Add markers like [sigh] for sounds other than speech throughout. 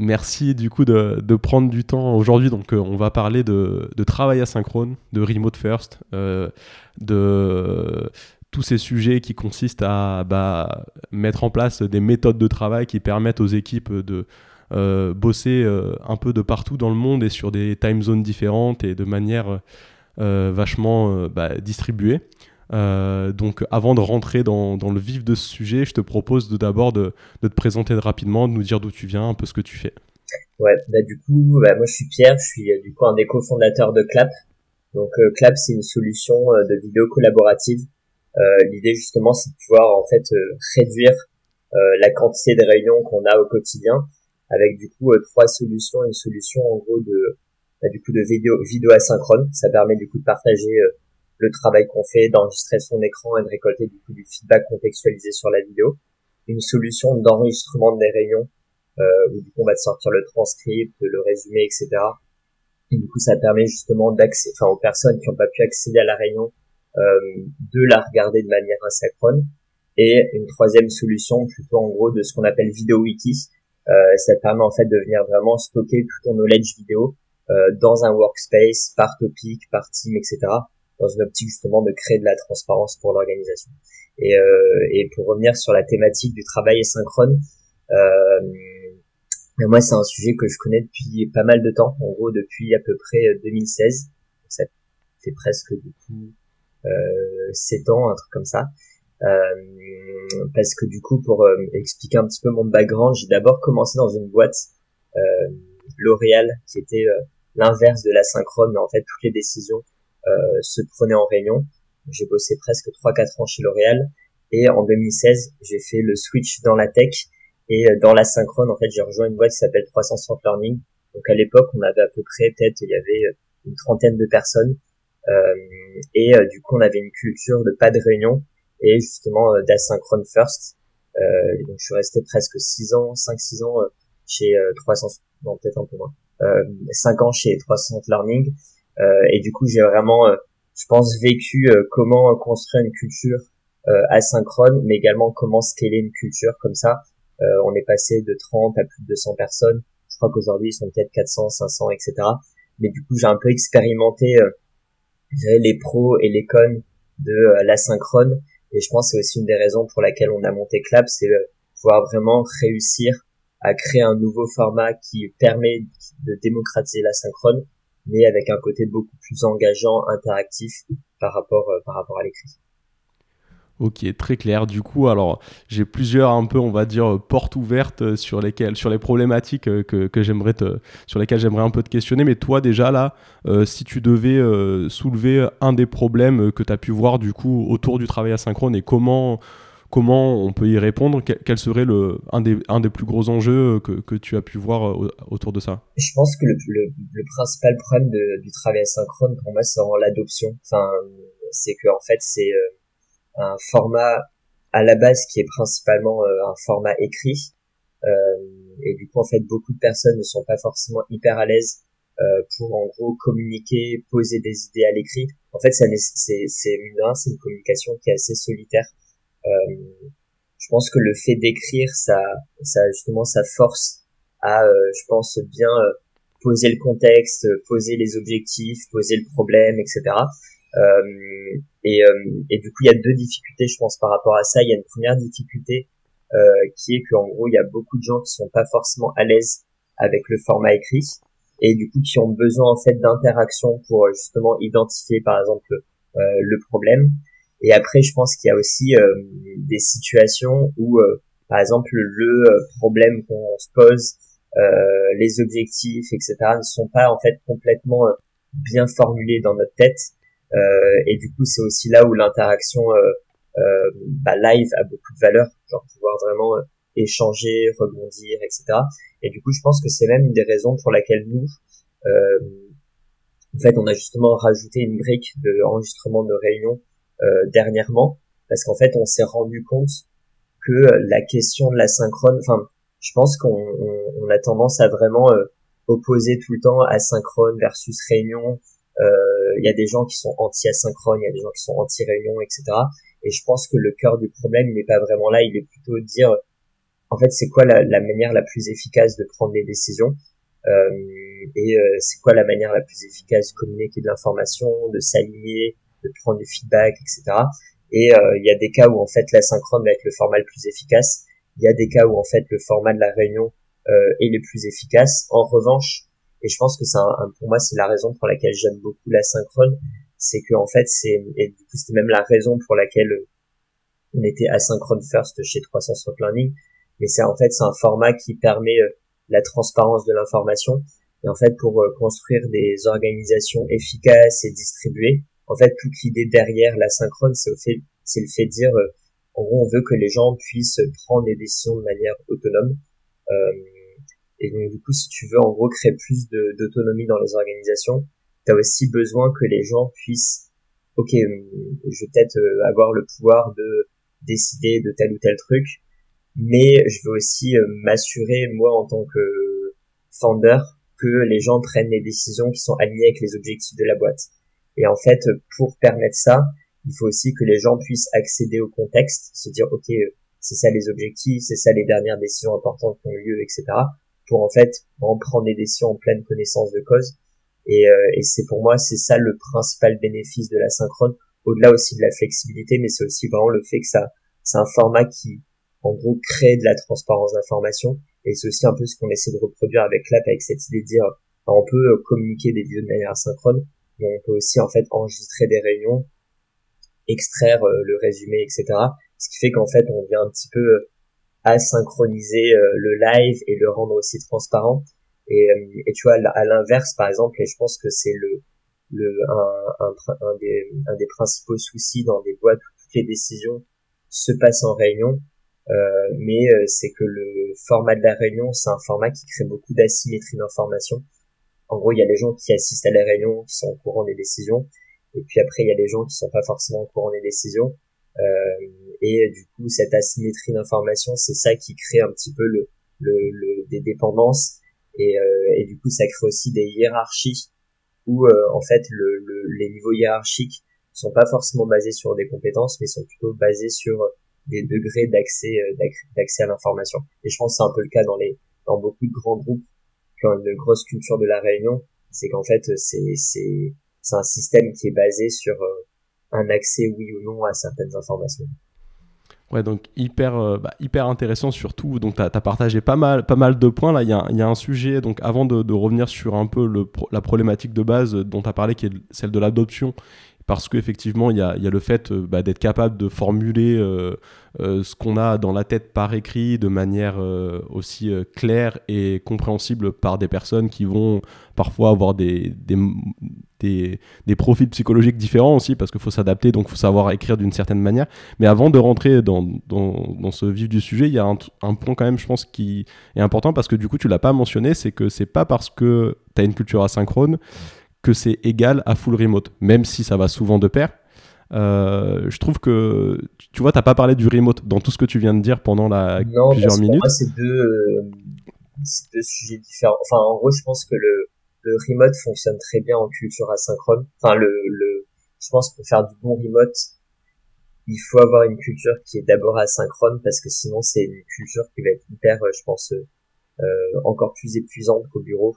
Merci du coup de, prendre du temps aujourd'hui. Donc, euh, on va parler de, travail asynchrone, de remote first, euh, de tous ces sujets qui consistent à bah, mettre en place des méthodes de travail qui permettent aux équipes de euh, bosser un peu de partout dans le monde et sur des time zones différentes et de manière vachement bah, distribuée. Donc avant de rentrer dans, le vif de ce sujet, je te propose d'abord de, te présenter rapidement, de nous dire d'où tu viens, un peu ce que tu fais. Ouais, bah du coup, bah, moi je suis Pierre, je suis euh, du coup un des cofondateurs de Clap. Donc euh, Clap c'est une solution euh, de vidéo collaborative. L'idée justement c'est de pouvoir en fait réduire la quantité de réunions qu'on a au quotidien avec du coup trois solutions. Une solution en gros de bah, du coup de vidéo vidéo asynchrone, ça permet du coup de partager le travail qu'on fait, d'enregistrer son écran et de récolter du coup du feedback contextualisé sur la vidéo. Une solution d'enregistrement des réunions euh, où du coup on va sortir le transcript, le résumé, etc. Et du coup ça permet justement d'accéder, enfin aux personnes qui n'ont pas pu accéder à la réunion, euh, de la regarder de manière asynchrone. Et une troisième solution, plutôt en gros de ce qu'on appelle vidéo wiki, euh, ça permet en fait de venir vraiment stocker tout ton knowledge vidéo euh, dans un workspace, par topic, par team, etc. Dans une optique justement de créer de la transparence pour l'organisation. Et, euh, et pour revenir sur la thématique du travail asynchrone, euh, moi, c'est un sujet que je connais depuis pas mal de temps, en gros depuis à peu près 2016. Euh, ça fait presque du coup euh, 7 ans, un truc comme ça. Euh, parce que du coup, pour euh, expliquer un petit peu mon background, j'ai d'abord commencé dans une boîte euh, L'Oréal, qui était l'inverse de la synchrone, mais en fait toutes les décisions se prenaient en réunion. J'ai bossé presque 3-4 ans chez L'Oréal, et en 2016, j'ai fait le switch dans la tech et euh, dans la synchrone, en fait, j'ai rejoint une boîte qui s'appelle 360 Learning. Donc à l'époque, on avait à peu près, peut-être, il y avait euh, une trentaine de personnes. Euh, et euh, du coup, on avait une culture de pas de réunion et justement d'asynchrone first. Euh, donc je suis resté presque 6 ans, 5-6 ans chez 300, non peut-être un peu moins, 5 ans chez 360 Learning. Et du coup, j'ai vraiment, je pense, vécu comment construire une culture asynchrone, mais également comment scaler une culture comme ça euh, on est passé de 30 à plus de 200 personnes. Je crois qu'aujourd'hui, ils sont peut-être 400, 500, etc. Mais du coup, j'ai un peu expérimenté euh, les pros et les cons de euh, l'asynchrone. Et je pense que c'est aussi une des raisons pour laquelle on a monté Clap, c'est pouvoir vraiment réussir à créer un nouveau format qui permet de démocratiser l'asynchrone, mais avec un côté beaucoup plus engageant, interactif par rapport, par rapport à l'écrit. Ok, très clair. Du coup, alors j'ai plusieurs un peu, on va dire, portes ouvertes sur lesquelles, sur les problématiques euh, que, que j'aimerais te, sur lesquelles j'aimerais un peu te questionner. Mais toi, déjà là, euh, si tu devais euh, soulever un des problèmes que tu as pu voir du coup autour du travail asynchrone et comment comment on peut y répondre Quel serait le, un, des, un des plus gros enjeux que, que tu as pu voir autour de ça? Je pense que le, le, principal problème du travail asynchrone pour moi, c'est l'adoption. Enfin, c'est que en fait, c'est un format à la base qui est principalement euh, un format écrit. Euh, et du coup, en fait, beaucoup de personnes ne sont pas forcément hyper à l'aise euh, pour en gros communiquer, poser des idées à l'écrit. En fait, c'est c'est une communication qui est assez solitaire. Je pense que le fait d'écrire, ça, ça justement, ça force à, je pense, bien poser le contexte, poser les objectifs, poser le problème, etc. Euh, et, euh, et du coup, il y a deux difficultés, je pense, par rapport à ça. Il y a une première difficulté euh, qui est qu'en gros, il y a beaucoup de gens qui sont pas forcément à l'aise avec le format écrit et du coup qui ont besoin en fait d'interaction pour justement identifier par exemple euh, le problème. Et après, je pense qu'il y a aussi euh, des situations où, euh, par exemple, le problème qu'on se pose, les objectifs, etc., ne sont pas en fait complètement bien formulés dans notre tête. Euh, et du coup, c'est aussi là où l'interaction euh, euh, bah, live a beaucoup de valeur, genre pouvoir vraiment échanger, rebondir, etc. Et du coup, je pense que c'est même une des raisons pour laquelle nous, euh, en fait, on a justement rajouté une brique de enregistrement de réunion euh, dernièrement, parce qu'en fait, on s'est rendu compte que la question de la synchrone, enfin, je pense qu'on on, a tendance à vraiment euh, opposer tout le temps asynchrone versus réunion. Euh, il y a des gens qui sont anti-asynchrone, il y a des gens qui sont anti-réunion, etc. Et je pense que le cœur du problème, il n'est pas vraiment là, il est plutôt de dire, en fait, c'est quoi la, la, manière la plus efficace de prendre des décisions euh, et euh, c'est quoi la manière la plus efficace de communiquer de l'information, de s'aligner, de prendre du feedback, etc. Et euh, il y a des cas où en fait l'asynchrone va être le format le plus efficace. Il y a des cas où en fait le format de la réunion est le plus efficace. En revanche, et je pense que c'est pour moi c'est la raison pour laquelle j'aime beaucoup l'asynchrone, c'est que en fait c'est et du coup c'était même la raison pour laquelle on était asynchrone first chez 360 Learning, mais c'est en fait c'est un format qui permet la transparence de l'information. Et en fait, pour euh, construire des organisations efficaces et distribuées, en fait, toute l'idée derrière la synchrone, c'est le fait, c'est le fait de dire, euh, en gros, on veut que les gens puissent prendre des décisions de manière autonome. Euh, et donc, du coup, si tu veux, en gros, créer plus d'autonomie dans les organisations, tu as aussi besoin que les gens puissent, ok, je vais peut-être avoir le pouvoir de décider de tel ou tel truc, mais je veux aussi euh, m'assurer moi en tant que founder que les gens prennent des décisions qui sont alignées avec les objectifs de la boîte. Et en fait, pour permettre ça, il faut aussi que les gens puissent accéder au contexte, se dire ok, c'est ça les objectifs, c'est ça les dernières décisions importantes qui ont lieu, etc. Pour en fait en prendre des décisions en pleine connaissance de cause. Et, euh, et c'est pour moi c'est ça le principal bénéfice de la synchrone, au-delà aussi de la flexibilité, mais c'est aussi vraiment le fait que ça c'est un format qui en gros créer de la transparence d'information et c'est aussi un peu ce qu'on essaie de reproduire avec l'app avec cette idée de dire on peut communiquer des vidéos de manière asynchrone mais on peut aussi en fait enregistrer des réunions extraire euh, le résumé etc ce qui fait qu'en fait on vient un petit peu euh, asynchroniser euh, le live et le rendre aussi transparent et, tu vois à l'inverse par exemple et je pense que c'est le un, des, principaux soucis dans des boîtes où toutes les décisions se passent en réunion mais c'est que le format de la réunion, c'est un format qui crée beaucoup d'asymétrie d'information. En gros, il y a les gens qui assistent à la réunion, qui sont au courant des décisions, et puis après, il y a les gens qui sont pas forcément au courant des décisions. Euh, et du coup, cette asymétrie d'information, c'est ça qui crée un petit peu le, le, le des dépendances, et, euh, et, du coup, ça crée aussi des hiérarchies où en fait le, les niveaux hiérarchiques sont pas forcément basés sur des compétences, mais sont plutôt basés sur des degrés d'accès euh, d'accès à l'information. Et je pense que c'est un peu le cas dans les dans beaucoup de grands groupes ont une grosse culture de la réunion, c'est qu'en fait c'est c'est c'est un système qui est basé sur euh, un accès oui ou non à certaines informations. Ouais, donc hyper, euh, bah, hyper intéressant surtout. Donc, tu as, partagé pas mal, pas mal de points. Là, il y a, y a, un sujet, donc avant de, de, revenir sur un peu le, la problématique de base dont tu as parlé, qui est celle de l'adoption parce qu'effectivement, il y a, le fait euh, bah, d'être capable de formuler euh, euh, ce qu'on a dans la tête par écrit de manière aussi claire et compréhensible par des personnes qui vont parfois avoir des, profils psychologiques différents aussi, parce qu'il faut s'adapter, donc il faut savoir écrire d'une certaine manière. Mais avant de rentrer dans, ce vif du sujet, il y a un, un, point quand même, je pense, qui est important, parce que du coup, tu l'as pas mentionné, c'est que c'est pas parce que tu as une culture asynchrone que c'est égal à full remote, même si ça va souvent de pair. Euh, je trouve que tu vois, t'as pas parlé du remote dans tout ce que tu viens de dire pendant la non, plusieurs parce minutes. Moi, c'est deux, euh, deux sujets différents. Enfin, en gros, je pense que le, le remote fonctionne très bien en culture asynchrone. Enfin, le, le, je pense que pour faire du bon remote, il faut avoir une culture qui est d'abord asynchrone parce que sinon c'est une culture qui va être hyper, euh, je pense, euh, encore plus épuisante qu'au bureau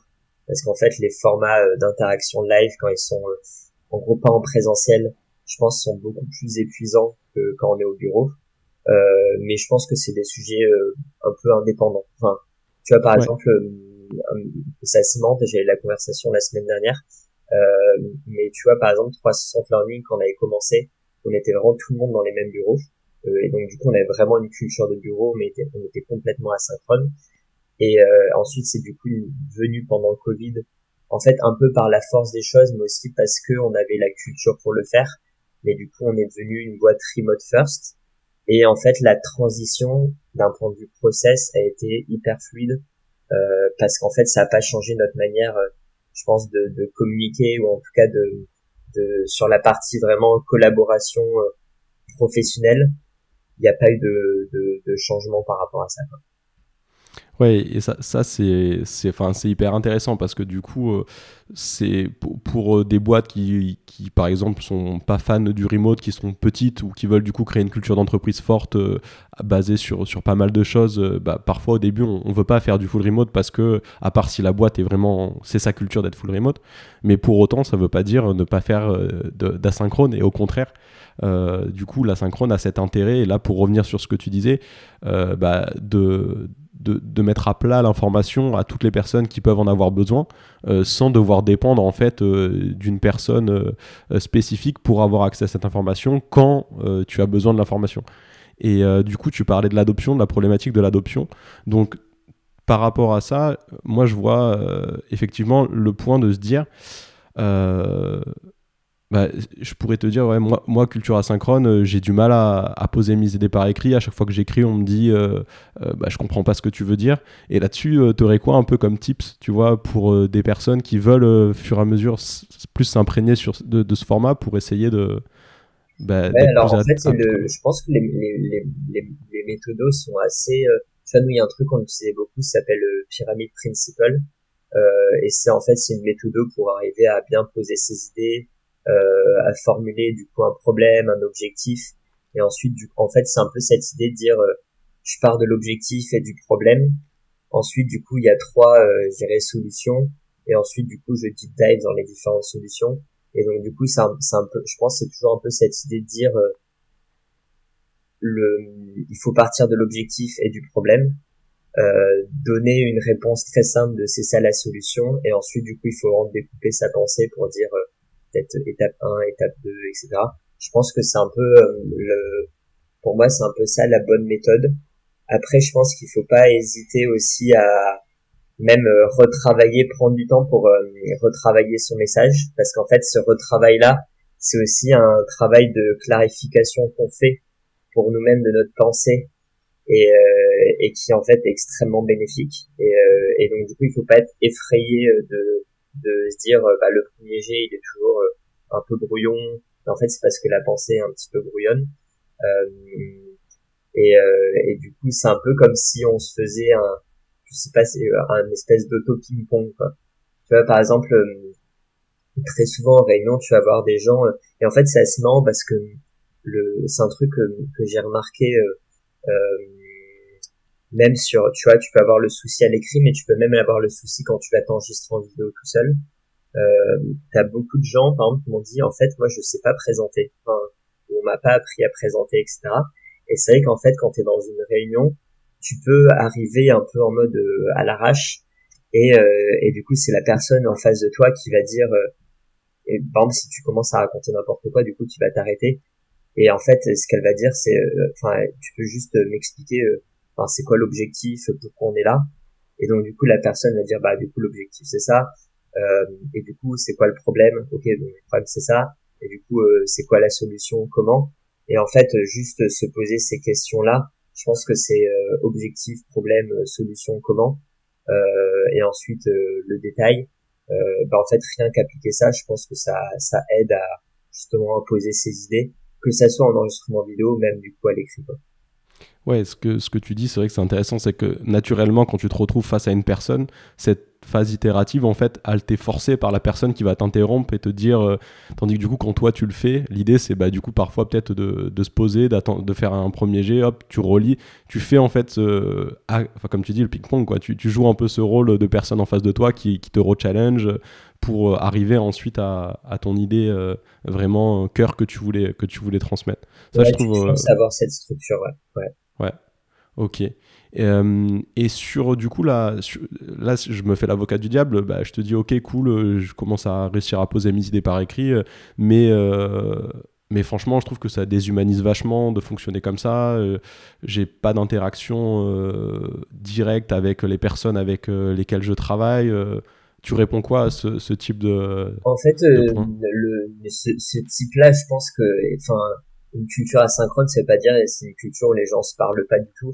parce qu'en fait les formats euh, d'interaction live quand ils sont euh, en gros pas en présentiel je pense sont beaucoup plus épuisants que quand on est au bureau. Euh, mais je pense que c'est des sujets un peu indépendants. Enfin tu vois par exemple c'est assez marrant j'ai eu la conversation la semaine dernière. Mais tu vois par exemple 360 learning quand on avait commencé on était vraiment tout le monde dans les mêmes bureaux. Et donc du coup on avait vraiment une culture de bureau mais on était complètement asynchrone et euh, ensuite, c'est du coup venu pendant le Covid, en fait un peu par la force des choses, mais aussi parce que on avait la culture pour le faire. Mais du coup, on est devenu une boîte remote first. Et en fait, la transition d'un point de vue process a été hyper fluide. parce qu'en fait ça a pas changé notre manière je pense de, de, communiquer ou en tout cas de, de sur la partie vraiment collaboration professionnelle il n'y a pas eu de, de, de, changement par rapport à ça quoi. Ouais, et ça, ça c'est, hyper intéressant parce que du coup, euh, c'est pour, euh, des boîtes qui, qui, par exemple, sont pas fans du remote, qui sont petites ou qui veulent du coup créer une culture d'entreprise forte euh, basée sur, sur pas mal de choses. bah, parfois, au début, on, on veut pas faire du full remote parce que, à part si la boîte est vraiment, c'est sa culture d'être full remote, mais pour autant, ça veut pas dire ne pas faire d'asynchrone et au contraire. du coup, l'asynchrone a cet intérêt, et là, pour revenir sur ce que tu disais, bah, de, de, mettre à plat l'information à toutes les personnes qui peuvent en avoir besoin, euh, sans devoir dépendre en fait euh, d'une personne euh, spécifique pour avoir accès à cette information quand tu as besoin de l'information. Et du coup, tu parlais de l'adoption, de la problématique de l'adoption. Donc, par rapport à ça, moi, je vois effectivement le point de se dire bah, je pourrais te dire, ouais, moi, moi culture asynchrone, euh, j'ai du mal à, poser mes idées par écrit. À chaque fois que j'écris, on me dit, euh, euh, bah, je comprends pas ce que tu veux dire. Et là-dessus, tu aurais quoi un peu comme tips, tu vois, pour des personnes qui veulent, fur et à mesure, plus s'imprégner de, de, ce format pour essayer de. Bah, alors, en fait, je pense que les, les, les, les, méthodos sont assez. tu vois, nous, il y a un truc qu'on utilisait beaucoup, ça s'appelle le Pyramid Principle. et c'est en fait, c'est une méthode pour arriver à bien poser ses idées euh, à formuler du coup un problème, un objectif, et ensuite du, en fait c'est un peu cette idée de dire euh, je pars de l'objectif et du problème. Ensuite du coup il y a trois euh, je dirais solutions. Et ensuite du coup je deep dive dans les différentes solutions. Et donc du coup c'est un, un, peu je pense c'est toujours un peu cette idée de dire euh, le il faut partir de l'objectif et du problème. Euh, donner une réponse très simple de c'est ça la solution. Et ensuite du coup il faut rendre découper sa pensée pour dire peut-être étape 1, étape 2, etc. Je pense que c'est un peu euh, le, pour moi c'est un peu ça la bonne méthode. Après, je pense qu'il faut pas hésiter aussi à même euh, retravailler, prendre du temps pour euh, retravailler son message, parce qu'en fait, ce retravail-là, c'est aussi un travail de clarification qu'on fait pour nous-mêmes de notre pensée et, et qui en fait est extrêmement bénéfique. Et, et donc du coup, il faut pas être effrayé de de se dire euh, bah, le premier jet il est toujours euh, un peu brouillon. En fait c'est parce que la pensée est un petit peu brouillonne. Euh, et, et du coup c'est un peu comme si on se faisait un je sais pas un espèce d'auto ping pong quoi. Tu vois par exemple très souvent en réunion tu vas voir des gens et en fait c'est assez marrant parce que le c'est un truc que, que j'ai remarqué euh, même sur, tu vois, tu peux avoir le souci à l'écrit, mais tu peux même avoir le souci quand tu vas t'enregistrer en vidéo tout seul. Euh, t'as beaucoup de gens, par exemple, qui m'ont dit, en fait, moi, je sais pas présenter. Enfin, on m'a pas appris à présenter, etc. Et c'est vrai qu'en fait, quand t'es dans une réunion, tu peux arriver un peu en mode euh, à l'arrache. Et, euh, et du coup, c'est la personne en face de toi qui va dire, euh, et par exemple, si tu commences à raconter n'importe quoi, du coup, tu vas t'arrêter. Et en fait, ce qu'elle va dire, c'est, enfin, tu peux juste m'expliquer enfin c'est quoi l'objectif, pourquoi on est là? Et donc du coup la personne va dire bah du coup l'objectif c'est ça. Euh, et du coup c'est quoi le problème? Ok donc le problème c'est ça. Et du coup euh, c'est quoi la solution? Comment? Et en fait juste se poser ces questions là, je pense que c'est euh, objectif, problème, solution, comment? et ensuite le détail. bah en fait rien qu'appliquer ça, je pense que ça ça aide à justement à poser ses idées, que ça soit en enregistrement vidéo, même du coup à l'écrit. Ouais, ce que, ce que tu dis, c'est vrai que c'est intéressant, c'est que naturellement, quand tu te retrouves face à une personne, cette phase itérative, en fait, elle t'est forcée par la personne qui va t'interrompre et te dire, euh, tandis que du coup, quand toi tu le fais, l'idée c'est bah, du coup parfois peut-être de, de, se poser, de faire un premier jet, hop, tu relis, tu fais en fait, enfin, comme tu dis, le ping-pong, quoi, tu, tu, joues un peu ce rôle de personne en face de toi qui, qui te re-challenge pour euh, arriver ensuite à, à ton idée euh, vraiment cœur que tu voulais, que tu voulais transmettre. Ça, je trouve. savoir cette structure, ouais. ouais. Ouais, ok. Euh, et, sur, du coup, là, là, je me fais l'avocat du diable, bah, je te dis, ok, cool, euh, je commence à réussir à poser mes idées par écrit, euh, mais, mais franchement, je trouve que ça déshumanise vachement de fonctionner comme ça. J'ai pas d'interaction directe avec les personnes avec lesquelles je travaille. tu réponds quoi à ce, type de. En fait, le, ce, ce type-là, je pense que, enfin, une culture asynchrone, c'est pas dire c'est une culture où les gens se parlent pas du tout.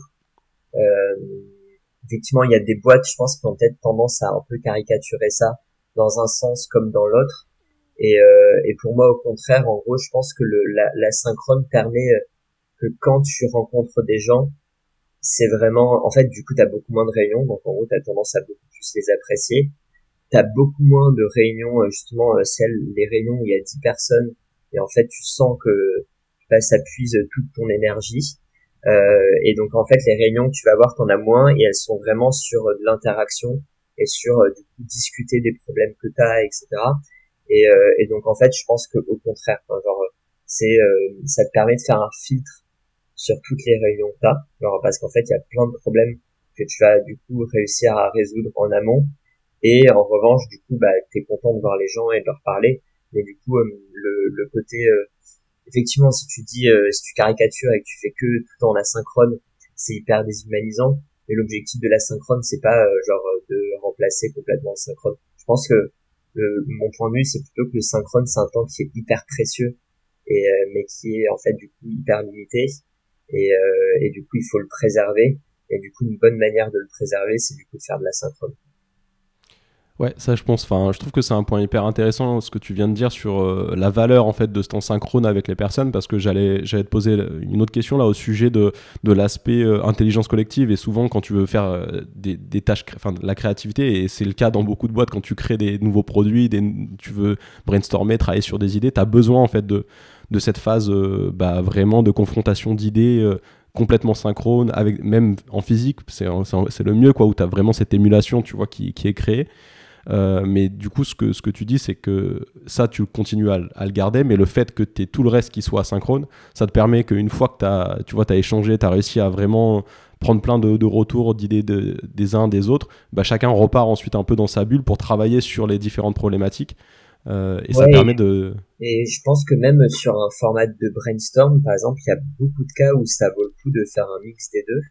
Euh, effectivement, il y a des boîtes, je pense, qui ont peut-être tendance à un peu caricaturer ça dans un sens comme dans l'autre. Et, euh, et pour moi, au contraire, en gros, je pense que le, la, permet euh, que quand tu rencontres des gens, c'est vraiment, en fait, du coup, tu as beaucoup moins de réunions, donc en gros, tu as tendance à beaucoup plus les apprécier. Tu as beaucoup moins de réunions, euh, justement, celles, les réunions où il y a 10 personnes, et en fait, tu sens que bah, ça puise toute ton énergie. Euh, et donc en fait, les réunions tu vas avoir, t'en as moins et elles sont vraiment sur euh, de l'interaction et sur euh, du coup discuter des problèmes que tu as, etc. Et, donc en fait, je pense que au contraire, c'est ça te permet de faire un filtre sur toutes les réunions que tu as, genre parce qu'en fait, il y a plein de problèmes que tu vas du coup réussir à résoudre en amont. Et en revanche, du coup, bah, tu es content de voir les gens et de leur parler. Mais du coup, le côté effectivement, si tu dis, euh, si tu caricatures et que tu fais que tout en asynchrone, c'est hyper déshumanisant. Mais l'objectif de l'asynchrone, c'est pas euh, genre euh, de remplacer complètement le synchrone. Je pense que mon point de vue, c'est plutôt que le synchrone, c'est un temps qui est hyper précieux et mais qui est en fait du coup hyper limité et, et du coup il faut le préserver. Et du coup, une bonne manière de le préserver, c'est du coup de faire de l'asynchrone. Ouais, ça je pense. Enfin, je trouve que c'est un point hyper intéressant ce que tu viens de dire sur euh, la valeur en fait de ce temps synchrone avec les personnes, parce que j'allais j'allais te poser une autre question là au sujet de, de l'aspect euh, intelligence collective et souvent quand tu veux faire euh, des, des, tâches, enfin la créativité et c'est le cas dans beaucoup de boîtes quand tu crées des nouveaux produits, des, tu veux brainstormer, travailler sur des idées, tu as besoin en fait de de cette phase bah, vraiment de confrontation d'idées complètement synchrone avec même en physique c'est le mieux quoi où tu as vraiment cette émulation tu vois qui, qui est créée euh, mais du coup, ce que, ce que tu dis, c'est que ça, tu continues à, le garder, mais le fait que tu aies tout le reste qui soit asynchrone, ça te permet qu'une fois que as, tu vois, as échangé, tu as réussi à vraiment prendre plein de, retours, d'idées des uns, des autres, bah, chacun repart ensuite un peu dans sa bulle pour travailler sur les différentes problématiques. Euh, et ça permet de... Et je pense que même sur un format de brainstorm, par exemple, il y a beaucoup de cas où ça vaut le coup de faire un mix des deux.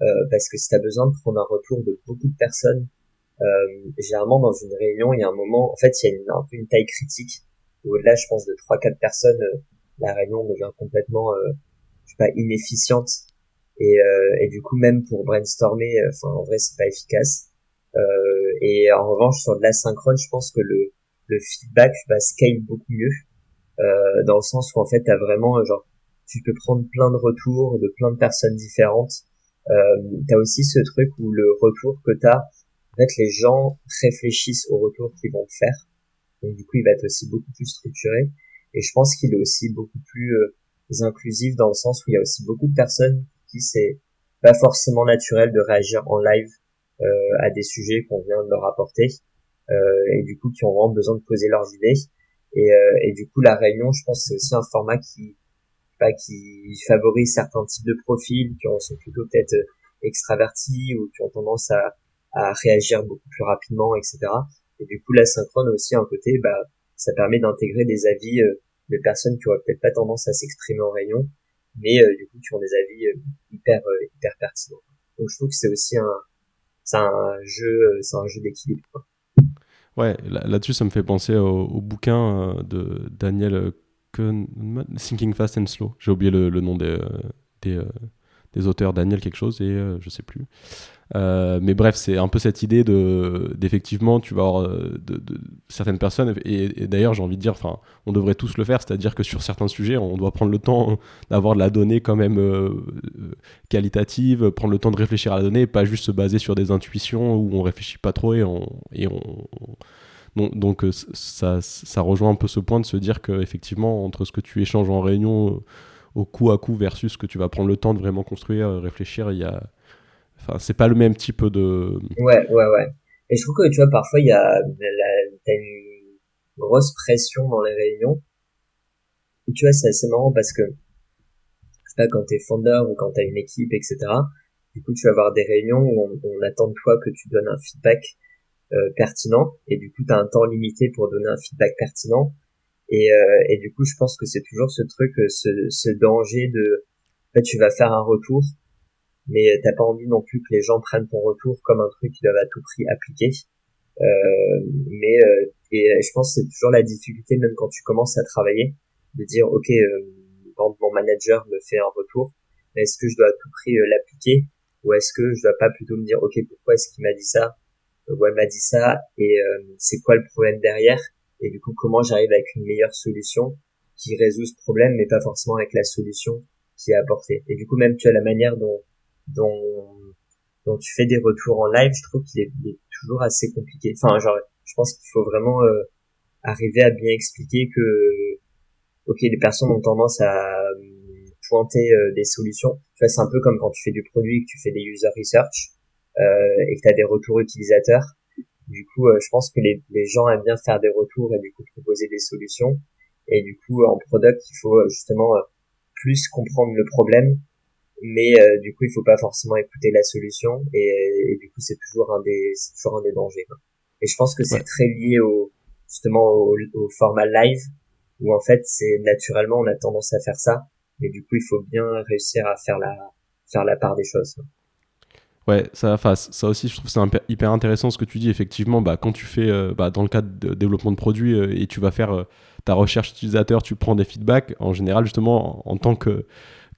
Euh, parce que si tu as besoin de prendre un retour de beaucoup de personnes euh, généralement dans une réunion, il y a un moment, en fait, il y a une, un peu une taille critique. Au-delà, je pense, de trois quatre personnes, euh, la réunion devient complètement, euh, je sais pas, inefficiente. Et, euh, et du coup, même pour brainstormer, enfin, en vrai, c'est pas efficace. et en revanche, sur de l'asynchrone, je pense que le, le feedback va scale beaucoup mieux, dans le sens où en fait, t'as vraiment, genre, tu peux prendre plein de retours de plein de personnes différentes. Euh, t'as aussi ce truc où le retour que t'as en fait, les gens réfléchissent au retour qu'ils vont faire. Donc du coup, il va être aussi beaucoup plus structuré. Et je pense qu'il est aussi beaucoup plus euh, inclusif dans le sens où il y a aussi beaucoup de personnes qui c'est pas forcément naturel de réagir en live euh, à des sujets qu'on vient de leur apporter euh, et du coup qui ont vraiment besoin de poser leurs idées. Et, euh, et du coup, la réunion, je pense, c'est aussi un format qui pas qui favorise certains types de profils qui sont plutôt peut-être euh, extravertis ou qui ont tendance à à réagir beaucoup plus rapidement, etc. Et du coup, l'asynchrone aussi, un côté, bah, ça permet d'intégrer des avis euh, de personnes qui auraient peut-être pas tendance à s'exprimer en réunion, mais euh, du coup qui ont des avis euh, hyper hyper pertinents. Donc je trouve que c'est aussi un c'est un jeu c'est un jeu d'équilibre. Ouais, là-dessus ça me fait penser au, bouquin de Daniel Kahneman, Thinking Fast and Slow. J'ai oublié le, nom des, des, des, auteurs, Daniel quelque chose et je sais plus. Euh, mais bref, c'est un peu cette idée de d'effectivement, tu vas avoir euh, certaines personnes, et, d'ailleurs, j'ai envie de dire, enfin, on devrait tous le faire, c'est-à-dire que sur certains sujets, on doit prendre le temps [laughs] d'avoir de la donnée quand même euh, qualitative, prendre le temps de réfléchir à la donnée, pas juste se baser sur des intuitions où on réfléchit pas trop et on. Et on, donc, ça, ça rejoint un peu ce point de se dire qu'effectivement, entre ce que tu échanges en réunion au coup à coup versus ce que tu vas prendre le temps de vraiment construire, réfléchir, il y a Enfin, c'est pas le même type de. Ouais, ouais, ouais. Et je trouve que tu vois, parfois il y a, t'as une grosse pression dans les réunions. Et tu vois, c'est assez marrant parce que, je sais pas, quand t'es founder ou quand t'as une équipe, etc. Du coup, tu vas avoir des réunions où on, attend de toi que tu donnes un feedback euh, pertinent. Et du coup, t'as un temps limité pour donner un feedback pertinent. Et, euh, du coup, je pense que c'est toujours ce truc, euh, ce, danger de, tu vas faire un retour mais t'as pas envie non plus que les gens prennent ton retour comme un truc qu'ils doivent à tout prix appliquer. Euh, mais euh, et je pense que c'est toujours la difficulté même quand tu commences à travailler de dire ok euh, quand mon manager me fait un retour. Est-ce que je dois à tout prix euh, l'appliquer ou est-ce que je dois pas plutôt me dire ok pourquoi est-ce qu'il m'a dit ça? Ou elle m'a dit ça et c'est quoi le problème derrière et du coup comment j'arrive avec une meilleure solution qui résout ce problème mais pas forcément avec la solution qui est apportée. Et du coup même tu as la manière dont dont tu fais des retours en live je trouve qu'il est, toujours assez compliqué. Enfin genre je pense qu'il faut vraiment euh, arriver à bien expliquer que ok les personnes ont tendance à euh, pointer euh, des solutions. Tu vois c'est un peu comme quand tu fais du produit que tu fais des user research et que tu as des retours utilisateurs. Du coup, euh, je pense que les, les, gens aiment bien faire des retours et du coup proposer des solutions. Et du coup, en product, il faut euh, justement euh, plus comprendre le problème, mais du coup, il faut pas forcément écouter la solution. Et, du coup, c'est toujours un des, toujours un des dangers. Et je pense que c'est très lié au justement au, au, format live, où en fait, c'est naturellement, on a tendance à faire ça. Mais du coup, il faut bien réussir à faire la faire la part des choses. Ouais, ça, ça aussi, je trouve c'est hyper intéressant ce que tu dis. Effectivement, bah, quand tu fais, euh, bah, dans le cadre de développement de produits euh, et tu vas faire euh, ta recherche utilisateur, tu prends des feedbacks. En général, justement, en, tant que,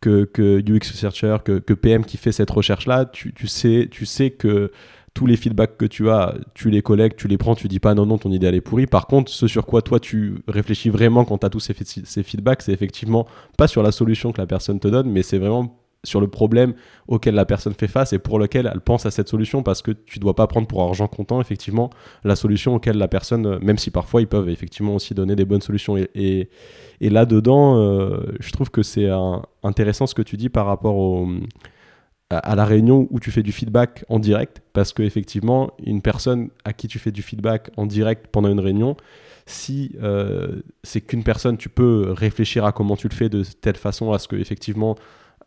que, que, UX researcher, que, que, PM qui fait cette recherche-là, tu, tu, sais, tu sais que tous les feedbacks que tu as, tu les collectes, tu les prends, tu dis pas non, non, ton idée elle est pourrie. Par contre, ce sur quoi toi tu réfléchis vraiment quand tu as tous ces, ces feedbacks, c'est effectivement pas sur la solution que la personne te donne, mais c'est vraiment sur le problème auquel la personne fait face et pour lequel elle pense à cette solution parce que tu dois pas prendre pour argent comptant effectivement la solution auquel la personne, même si parfois ils peuvent effectivement aussi donner des bonnes solutions. Et, et, là-dedans, euh, je trouve que c'est intéressant ce que tu dis par rapport au, à, la réunion où tu fais du feedback en direct parce que effectivement une personne à qui tu fais du feedback en direct pendant une réunion, si euh, c'est qu'une personne, tu peux réfléchir à comment tu le fais de telle façon à ce que effectivement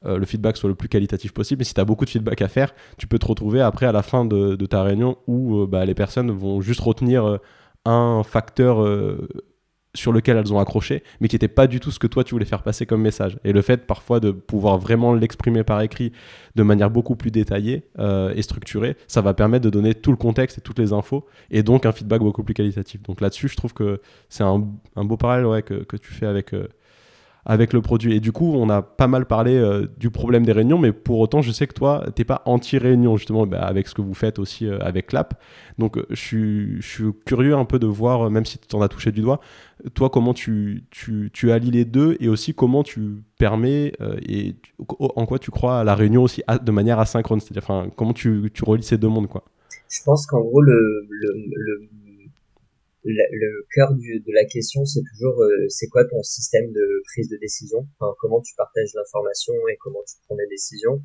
euh, le feedback soit le plus qualitatif possible. Et si tu as beaucoup de feedback à faire, tu peux te retrouver après à la fin de, ta réunion où euh, bah, les personnes vont juste retenir euh, un facteur sur lequel elles ont accroché, mais qui n'était pas du tout ce que toi tu voulais faire passer comme message. Et le fait parfois de pouvoir vraiment l'exprimer par écrit de manière beaucoup plus détaillée et structurée, ça va permettre de donner tout le contexte et toutes les infos, et donc un feedback beaucoup plus qualitatif. Donc là-dessus, je trouve que c'est un, beau parallèle que, tu fais avec, avec le produit. Et du coup, on a pas mal parlé euh, du problème des réunions, mais pour autant, je sais que toi, t'es pas anti-réunion, justement, bah, avec ce que vous faites aussi euh, avec Clap. Donc, euh, je, suis, curieux un peu de voir, même si tu t'en as touché du doigt, toi, comment tu, tu, tu, allies les deux et aussi comment tu permets et en quoi tu crois à la réunion aussi de manière asynchrone, c'est-à-dire comment tu, tu relis ces deux mondes, quoi. Je pense qu'en gros, le, cœur de la question, c'est toujours euh, c'est quoi ton système de prise de décision, enfin, comment tu partages l'information et comment tu prends des décisions?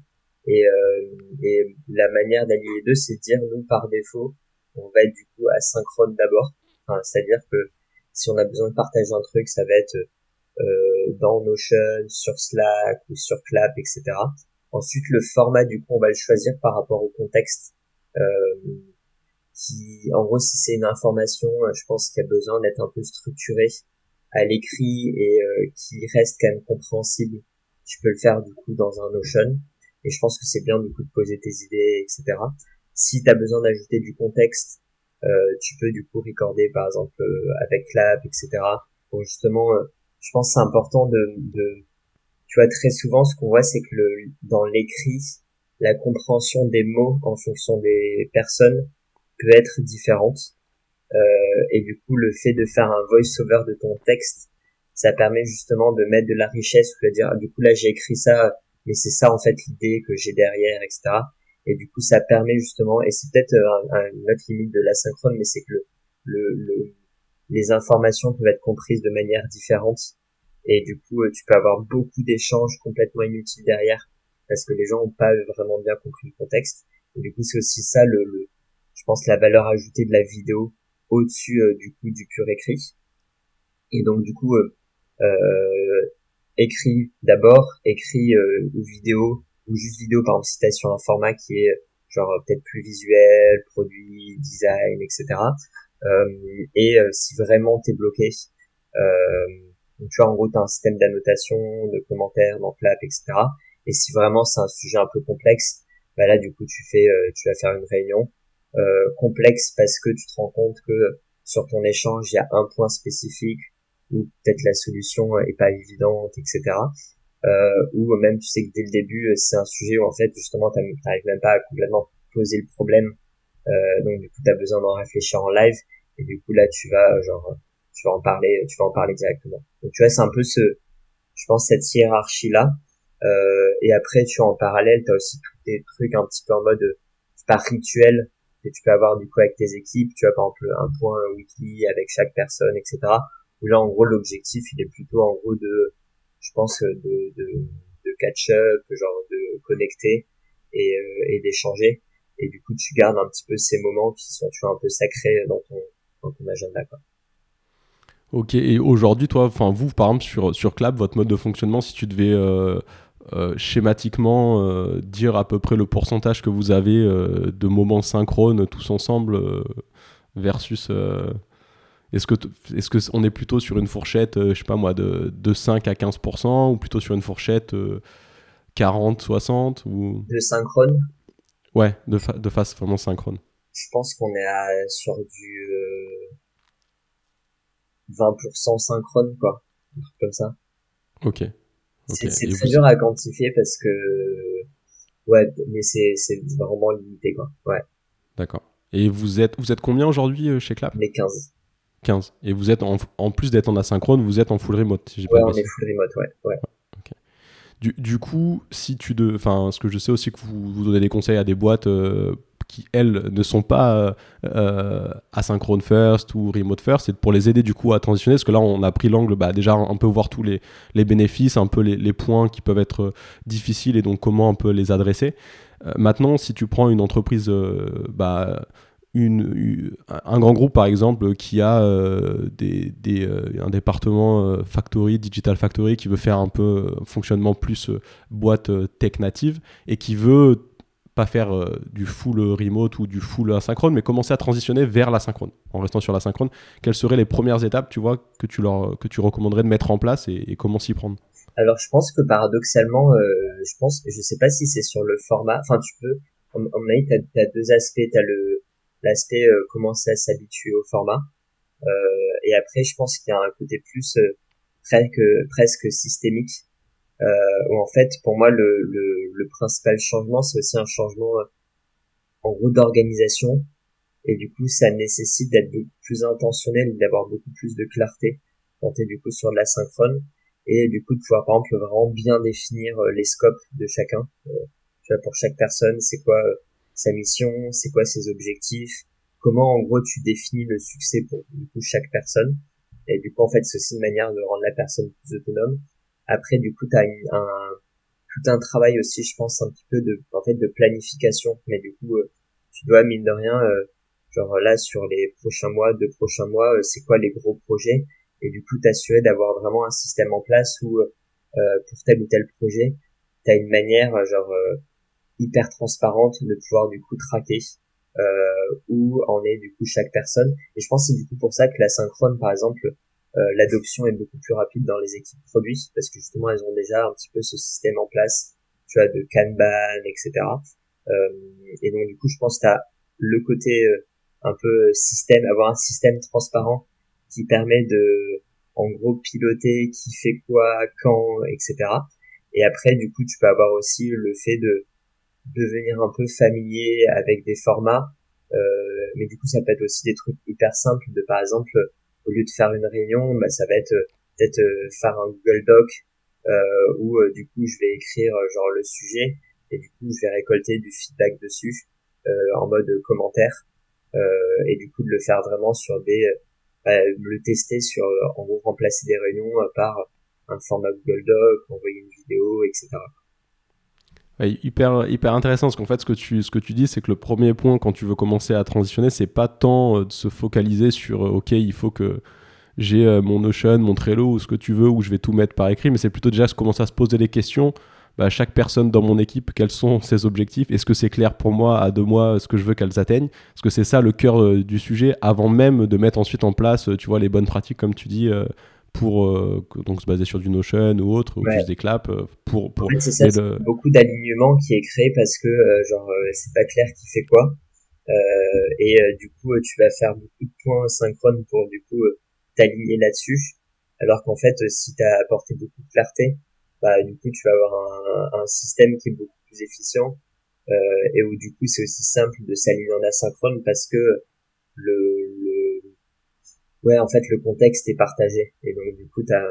Et, euh, et la manière d'allier les deux, c'est de dire nous par défaut, on va être du coup asynchrone d'abord. Enfin, C'est-à-dire que si on a besoin de partager un truc, ça va être euh, dans Notion, sur Slack ou sur Clap, etc. Ensuite, le format, du coup, on va le choisir par rapport au contexte. Euh, qui, en gros, si c'est une information, euh, je pense qu'il y a besoin d'être un peu structuré à l'écrit et euh, qui reste quand même compréhensible. Tu peux le faire du coup dans un Notion. Et je pense que c'est bien du coup de poser tes idées, etc. Si tu as besoin d'ajouter du contexte, euh, tu peux du coup recorder par exemple euh, avec Clap, etc. Pour justement, je pense c'est important de, de, tu vois très souvent ce qu'on voit c'est que le, dans l'écrit, la compréhension des mots en fonction des personnes peut être différente. Euh, et du coup, le fait de faire un voice-over de ton texte, ça permet justement de mettre de la richesse ou de dire, ah, du coup là j'ai écrit ça, mais c'est ça en fait l'idée que j'ai derrière, etc. Et du coup, ça permet justement, et c'est peut-être euh, une autre limite de l'asynchrone, mais c'est que le, le, les informations peuvent être comprises de manière différente. Et du coup, euh, tu peux avoir beaucoup d'échanges complètement inutiles derrière parce que les gens n'ont pas vraiment bien compris le contexte. Et du coup, c'est aussi ça le, le, pense, la valeur ajoutée de la vidéo au-dessus euh, du coup du pur écrit. Et donc du coup, euh, euh écrit d'abord, écrit ou vidéo, ou juste vidéo par exemple citation, un format qui est genre peut-être plus visuel, produit, design, etc. et si vraiment t'es bloqué, tu vois en gros t'as un système d'annotation, de commentaires, d'enclap, etc. Et si vraiment c'est un sujet un peu complexe, bah là du coup tu fais, tu vas faire une réunion euh, complexe parce que tu te rends compte que sur ton échange, il y a un point spécifique où peut-être la solution est pas évidente, etc. euh, ou même tu sais que dès le début c'est un sujet où en fait justement t'arrives même pas à complètement poser le problème. Euh, donc du coup t'as besoin d'en réfléchir en live. Et du coup là tu vas genre tu vas en parler tu vas en parler directement. Donc tu vois c'est un peu ce je pense cette hiérarchie là euh, et après tu vois en parallèle t'as aussi tous des trucs un petit peu en mode pas rituel tu peux avoir du coup avec tes équipes. Tu vois par exemple un point weekly avec chaque personne etc où là en gros l'objectif il est plutôt en gros de je pense de de, de catch up genre de connecter et, euh, et d'échanger. Et du coup tu gardes un petit peu ces moments qui sont tu vois un peu sacrés dans ton dans ton agenda. Ok, et aujourd'hui, toi, enfin vous, par exemple, sur, sur Clap, votre mode de fonctionnement, si tu devais euh, euh, schématiquement euh, dire à peu près le pourcentage que vous avez de moments synchrones tous ensemble versus est-ce que est-ce que on est plutôt sur une fourchette je sais pas moi de, de 5 à 15% ou plutôt sur une fourchette 40 60 ou de synchrone? Ouais de, de face vraiment synchrone. Je pense qu'on est sur du 20% synchrone quoi. Un truc comme ça. Ok c'est très dur à quantifier parce que ouais, mais c'est vraiment limité quoi. Ouais. D'accord. Et vous êtes vous êtes combien aujourd'hui euh, chez Clap? Les 15. 15. Et vous êtes en, en plus d'être en asynchrone, vous êtes en full remote si j'ai ouais, on est full remote, ouais. ouais. Du, du, coup, si tu de, enfin, ce que je sais aussi que vous, vous donnez des conseils à des boîtes euh, qui, elles, ne sont pas euh, euh, asynchrone first ou remote first, c'est pour les aider du coup à transitionner, parce que là, on a pris l'angle, bah, déjà, un peu voir tous les, les bénéfices, un peu les, points qui peuvent être difficiles et donc comment on peut les adresser. Euh, maintenant, si tu prends une entreprise, bah, une, un grand groupe par exemple qui a des, des, un département factory, digital factory qui veut faire un peu fonctionnement plus boîte tech native et qui veut pas faire euh, du full remote ou du full asynchrone, mais commencer à transitionner vers l'asynchrone. En restant sur l'asynchrone, quelles seraient les premières étapes, tu vois, que tu leur que tu recommanderais de mettre en place et, comment s'y prendre? Alors, je pense que paradoxalement, euh, je pense, je sais pas si c'est sur le format. Enfin, tu peux. En, en tu t'as as deux aspects. T'as le l'aspect euh, commencer à s'habituer au format, et après, je pense qu'il y a un côté plus presque presque systémique euh, où en fait pour moi le, le, le principal changement c'est aussi un changement euh, en gros d'organisation. Et du coup ça nécessite d'être beaucoup plus intentionnel d'avoir beaucoup plus de clarté quand tu es du coup sur de la synchrone et du coup de pouvoir par exemple vraiment bien définir euh, les scopes de chacun. Tu vois pour chaque personne c'est quoi sa mission c'est quoi ses objectifs comment en gros tu définis le succès pour du coup chaque personne. Et du coup en fait c'est aussi une manière de rendre la personne plus autonome après, du coup, tu as un, tout un travail aussi, je pense, un petit peu de, en fait, de planification. Mais du coup, euh, tu dois, mine de rien, euh, genre là, sur les prochains mois, deux prochains mois, euh, c'est quoi les gros projets? Et du coup, t'assurer d'avoir vraiment un système en place où, pour tel ou tel projet, tu as une manière, genre, hyper transparente de pouvoir, du coup, traquer où en est, du coup, chaque personne. Et je pense que c'est du coup pour ça que la synchrone, par exemple, euh, l'adoption est beaucoup plus rapide dans les équipes produits parce que justement elles ont déjà un petit peu ce système en place, tu vois, de Kanban, etc. Euh, et donc du coup, je pense que as le côté euh, un peu système, avoir un système transparent qui permet de, en gros, piloter qui fait quoi, quand, etc. Et après, du coup, tu peux avoir aussi le fait de devenir un peu familier avec des formats. Euh, mais du coup, ça peut être aussi des trucs hyper simples de, par exemple, au lieu de faire une réunion, bah, ça va être euh, peut-être euh, faire un Google Doc euh, où du coup je vais écrire genre le sujet et du coup je vais récolter du feedback dessus en mode commentaire et du coup de le faire vraiment sur des bah, le tester sur en gros remplacer des réunions par un format Google Doc, envoyer une vidéo, etc hyper, hyper intéressant parce qu'en fait, ce que tu, ce que tu dis, c'est que le premier point quand tu veux commencer à transitionner, c'est pas tant euh, de se focaliser sur euh, OK, il faut que j'ai euh, mon Notion, mon Trello ou ce que tu veux, où je vais tout mettre par écrit, mais c'est plutôt déjà commencer à se poser des questions. Bah, chaque personne dans mon équipe, quels sont ses objectifs? Est-ce que c'est clair pour moi à deux mois ce que je veux qu'elles atteignent? Parce que c'est ça le cœur du sujet avant même de mettre ensuite en place, tu vois, les bonnes pratiques, comme tu dis pour euh, donc se baser sur du Notion ou autre, ou juste des claps euh, pour pour. c'est ça, beaucoup d'alignement qui est créé parce que euh, genre c'est pas clair qui fait quoi, et du coup tu vas faire beaucoup de points synchrones pour du coup t'aligner là-dessus, alors qu'en fait si t'as apporté beaucoup de clarté, bah du coup tu vas avoir un, un système qui est beaucoup plus efficient. Euh, et où du coup c'est aussi simple de s'aligner en asynchrone parce que le, le ouais en fait le contexte est partagé et donc du coup t'as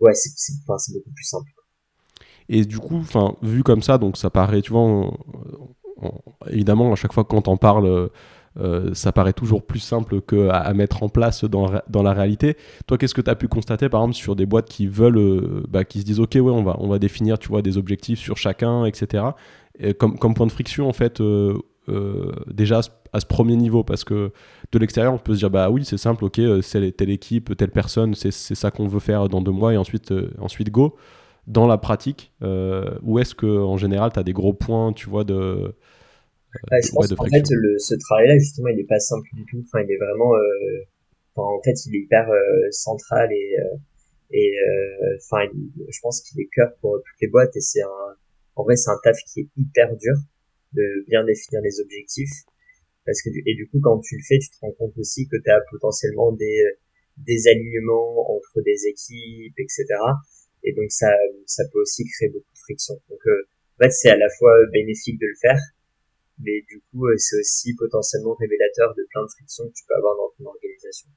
ouais c'est beaucoup plus simple et du coup enfin vu comme ça donc ça paraît tu vois évidemment à chaque fois quand on parle euh, ça paraît toujours plus simple que à, mettre en place dans, dans la réalité. Toi, qu'est-ce que tu as pu constater, par exemple, sur des boîtes qui veulent, euh, bah, qui se disent, OK, ouais, on va, on va définir, tu vois, des objectifs sur chacun, etc. Et comme, comme point de friction, en fait, euh, déjà à ce premier niveau, parce que de l'extérieur, on peut se dire, bah oui, c'est simple, OK, c'est telle équipe, telle personne, c'est ça qu'on veut faire dans deux mois, et ensuite, ensuite go. Dans la pratique, où est-ce que en général, tu as des gros points, tu vois, de je pense qu'en fait, le, ce travail-là, justement, il est pas simple du tout. Enfin, il est vraiment, euh, en fait, il est hyper euh, central et euh, et euh, enfin, je pense qu'il est cœur pour toutes les boîtes et c'est un, en vrai, c'est un taf qui est hyper dur de bien définir les objectifs parce que et du coup, quand tu le fais, tu te rends compte aussi que tu as potentiellement des des alignements entre des équipes, etc. Et donc ça, ça peut aussi créer beaucoup de friction. Donc en fait, c'est à la fois bénéfique de le faire, mais du coup, euh, c'est aussi potentiellement révélateur de plein de frictions que tu peux avoir dans ton organisation.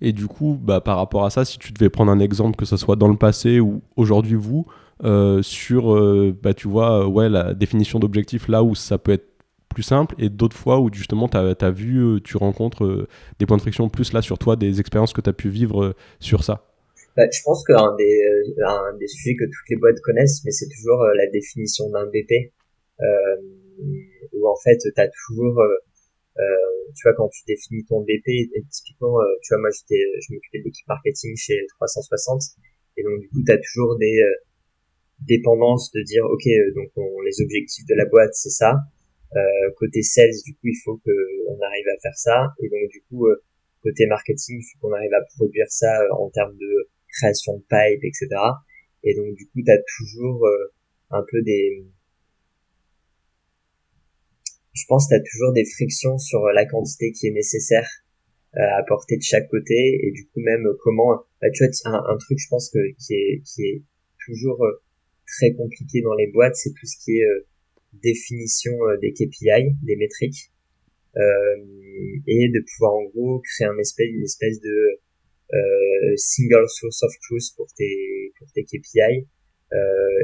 Et du coup, bah, par rapport à ça, si tu devais prendre un exemple, que ce soit dans le passé ou aujourd'hui vous, euh, sur, euh, bah, tu vois, ouais, la définition d'objectif, là où ça peut être plus simple, et d'autres fois où justement tu as, vu, tu rencontres des points de friction plus là sur toi, des expériences que tu as pu vivre sur ça? Bah, Je pense qu'un des, un des sujets que toutes les boîtes connaissent, mais c'est toujours la définition d'un BP. Euh, où en fait tu as toujours euh, euh, tu vois quand tu définis ton BP typiquement euh, tu vois moi j'étais je m'occupais de l'équipe marketing chez 360 et donc du coup tu as toujours des dépendances de dire ok donc les objectifs de la boîte c'est ça. Euh, côté sales du coup il faut que on arrive à faire ça. Et donc du coup côté marketing il faut qu'on arrive à produire ça en termes de création de pipe etc et donc du coup tu as toujours un peu des je pense que tu as toujours des frictions sur euh, la quantité qui est nécessaire euh, à porter de chaque côté. Et du coup même euh, comment bah, tu vois un, un, truc je pense que qui est qui est toujours très compliqué dans les boîtes c'est tout ce qui est définition des KPI des métriques. Euh, et de pouvoir en gros créer un espèce une espèce de euh, single source of truth pour tes pour tes KPI euh,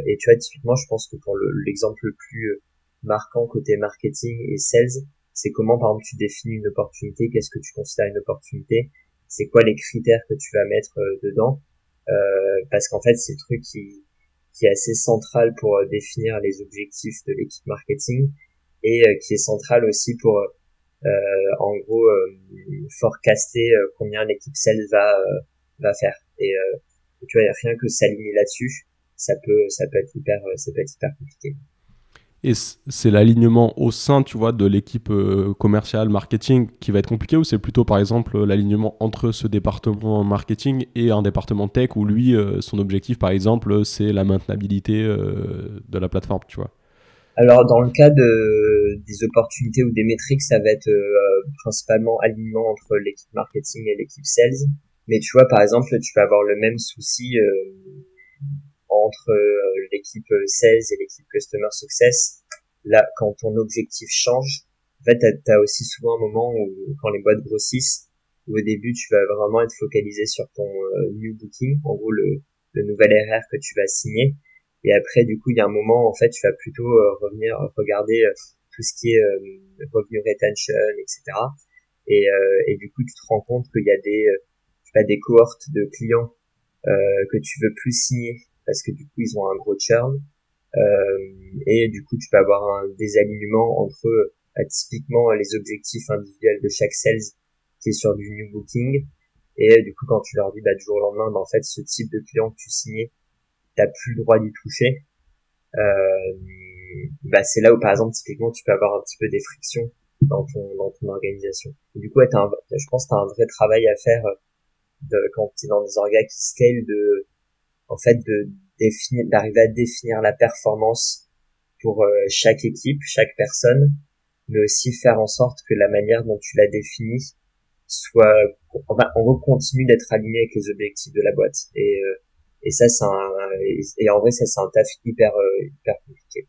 et tu vois typiquement je pense que pour l'exemple le plus marquant côté marketing et sales, c'est comment par exemple tu définis une opportunité, qu'est-ce que tu considères une opportunité, c'est quoi les critères que tu vas mettre euh, dedans, euh, parce qu'en fait c'est le truc qui, est assez central pour euh, définir les objectifs de l'équipe marketing et qui est central aussi pour en gros forecaster combien l'équipe sales va faire. Et, tu vois rien que s'aligner là-dessus ça peut ça peut ça peut être hyper compliqué et c'est l'alignement au sein, tu vois, de l'équipe euh, commerciale, marketing, qui va être compliqué, ou c'est plutôt, par exemple, l'alignement entre ce département marketing et un département tech, où lui, euh, son objectif, par exemple, c'est la maintenabilité euh, de la plateforme, tu vois? Alors, dans le cas de, des opportunités ou des métriques, ça va être principalement alignement entre l'équipe marketing et l'équipe sales. Mais tu vois, par exemple, tu vas avoir le même souci entre euh, l'équipe sales et l'équipe customer success, là, quand ton objectif change, en fait, t'as as aussi souvent un moment où, quand les boîtes grossissent, où au début, tu vas vraiment être focalisé sur ton euh, new booking, en gros, le, le nouvel RR que tu vas signer. Et après, du coup, il y a un moment, en fait, tu vas plutôt euh, revenir regarder tout ce qui est euh, revenu retention, etc. Et, et du coup, tu te rends compte qu'il y a des, pas, des cohortes de clients que tu veux plus signer parce que du coup ils ont un gros churn. Euh, et du coup tu peux avoir un désalignement entre euh, typiquement les objectifs individuels de chaque sales qui est sur du new booking. Et du coup quand tu leur dis bah, du jour au lendemain bah, en fait ce type de client que tu signais t'as plus le droit d'y toucher. Euh, bah c'est là où par exemple typiquement tu peux avoir un petit peu des frictions dans ton dans ton organisation. Du coup ouais, un, je pense t'as un vrai travail à faire de, quand tu es dans des orgas qui scale de en fait de définir d'arriver à définir la performance pour euh, chaque équipe, chaque personne, mais aussi faire en sorte que la manière dont tu l'as définie soit va on continue d'être aligné avec les objectifs de la boîte. Et euh, Et ça, c'est un, et, en vrai, ça, c'est un taf hyper, hyper compliqué.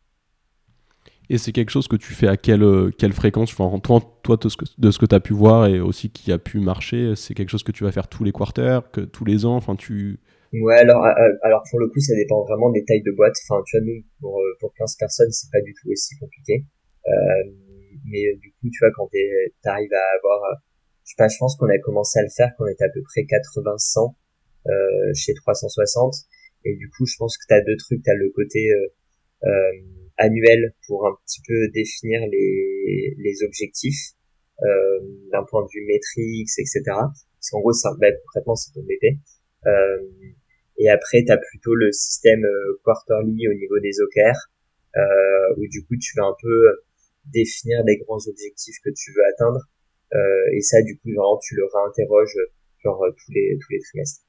Et c'est quelque chose que tu fais à quelle, quelle fréquence? Enfin, Toi, toi de ce que, de ce que tu as pu voir et aussi qui a pu marcher, c'est quelque chose que tu vas faire tous les quarters, que tous les ans? Enfin, tu... Ouais, alors, alors pour le coup, ça dépend vraiment des tailles de boîte. Enfin, tu vois, nous, pour, pour 15 personnes, c'est pas du tout aussi compliqué. Euh, mais du coup, tu vois, quand t'arrives à avoir, je sais pas, je pense qu'on a commencé à le faire quand on était à peu près 80-100 euh, chez 360. Et du coup, je pense que t'as deux trucs. T'as le côté euh, euh, annuel pour un petit peu définir les, les objectifs euh, d'un point de vue métriques, etc. Parce qu'en gros, ça, bah, concrètement, c'est ton BP. Euh, et après, tu as plutôt le système euh, quarterly au niveau des OKR, euh, où du coup, tu vas un peu définir des grands objectifs que tu veux atteindre. Euh, et ça, du coup, vraiment, tu le réinterroges genre tous les tous les trimestres.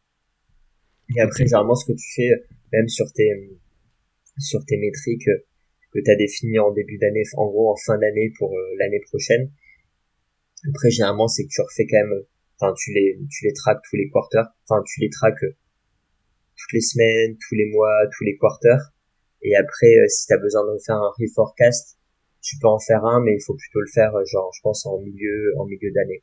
Et après, généralement, ce que tu fais, même sur tes sur tes métriques que tu as définies en début d'année, en gros en fin d'année pour l'année prochaine. Après, généralement, c'est que tu refais quand même, enfin, tu les tu les traques tous les quarters, enfin, tu les traques toutes les semaines, tous les mois, tous les quarters. Et après, euh, si tu as besoin de faire un reforecast, tu peux en faire un, mais il faut plutôt le faire, euh, genre, je pense, en milieu, en milieu d'année.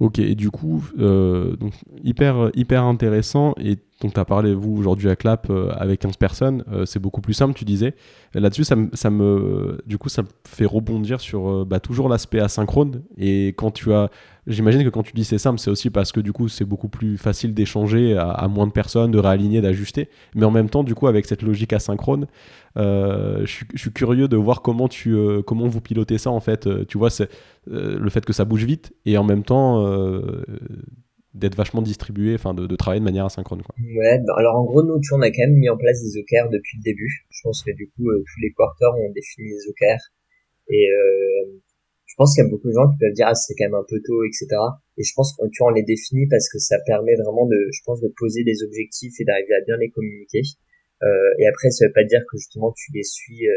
Ok, du coup, euh, donc, hyper, hyper intéressant. Et donc, tu as parlé, vous, aujourd'hui à Clap euh, avec 15 personnes. Euh, c'est beaucoup plus simple, tu disais. Là-dessus, ça, me, du coup, ça me fait rebondir sur bah, toujours l'aspect asynchrone. Et quand tu as J'imagine que quand tu dis c'est simple, c'est aussi parce que du coup c'est beaucoup plus facile d'échanger à, moins de personnes, de réaligner, d'ajuster. Mais en même temps, du coup, avec cette logique asynchrone, euh, je, suis curieux de voir comment tu euh, comment vous pilotez ça en fait. Euh, tu vois, c'est le fait que ça bouge vite et en même temps d'être vachement distribué, enfin de, travailler de manière asynchrone. Quoi. Ouais, bah, alors en gros, nous, on a quand même mis en place des OKR depuis le début. Je pense que du coup, tous les quarters ont défini des OKR. Et je pense qu'il y a beaucoup de gens qui peuvent dire ah c'est quand même un peu tôt etc et je pense qu'on tu on les définit parce que ça permet vraiment de je pense de poser des objectifs et d'arriver à bien les communiquer euh, et après ça veut pas dire que justement tu les suis euh,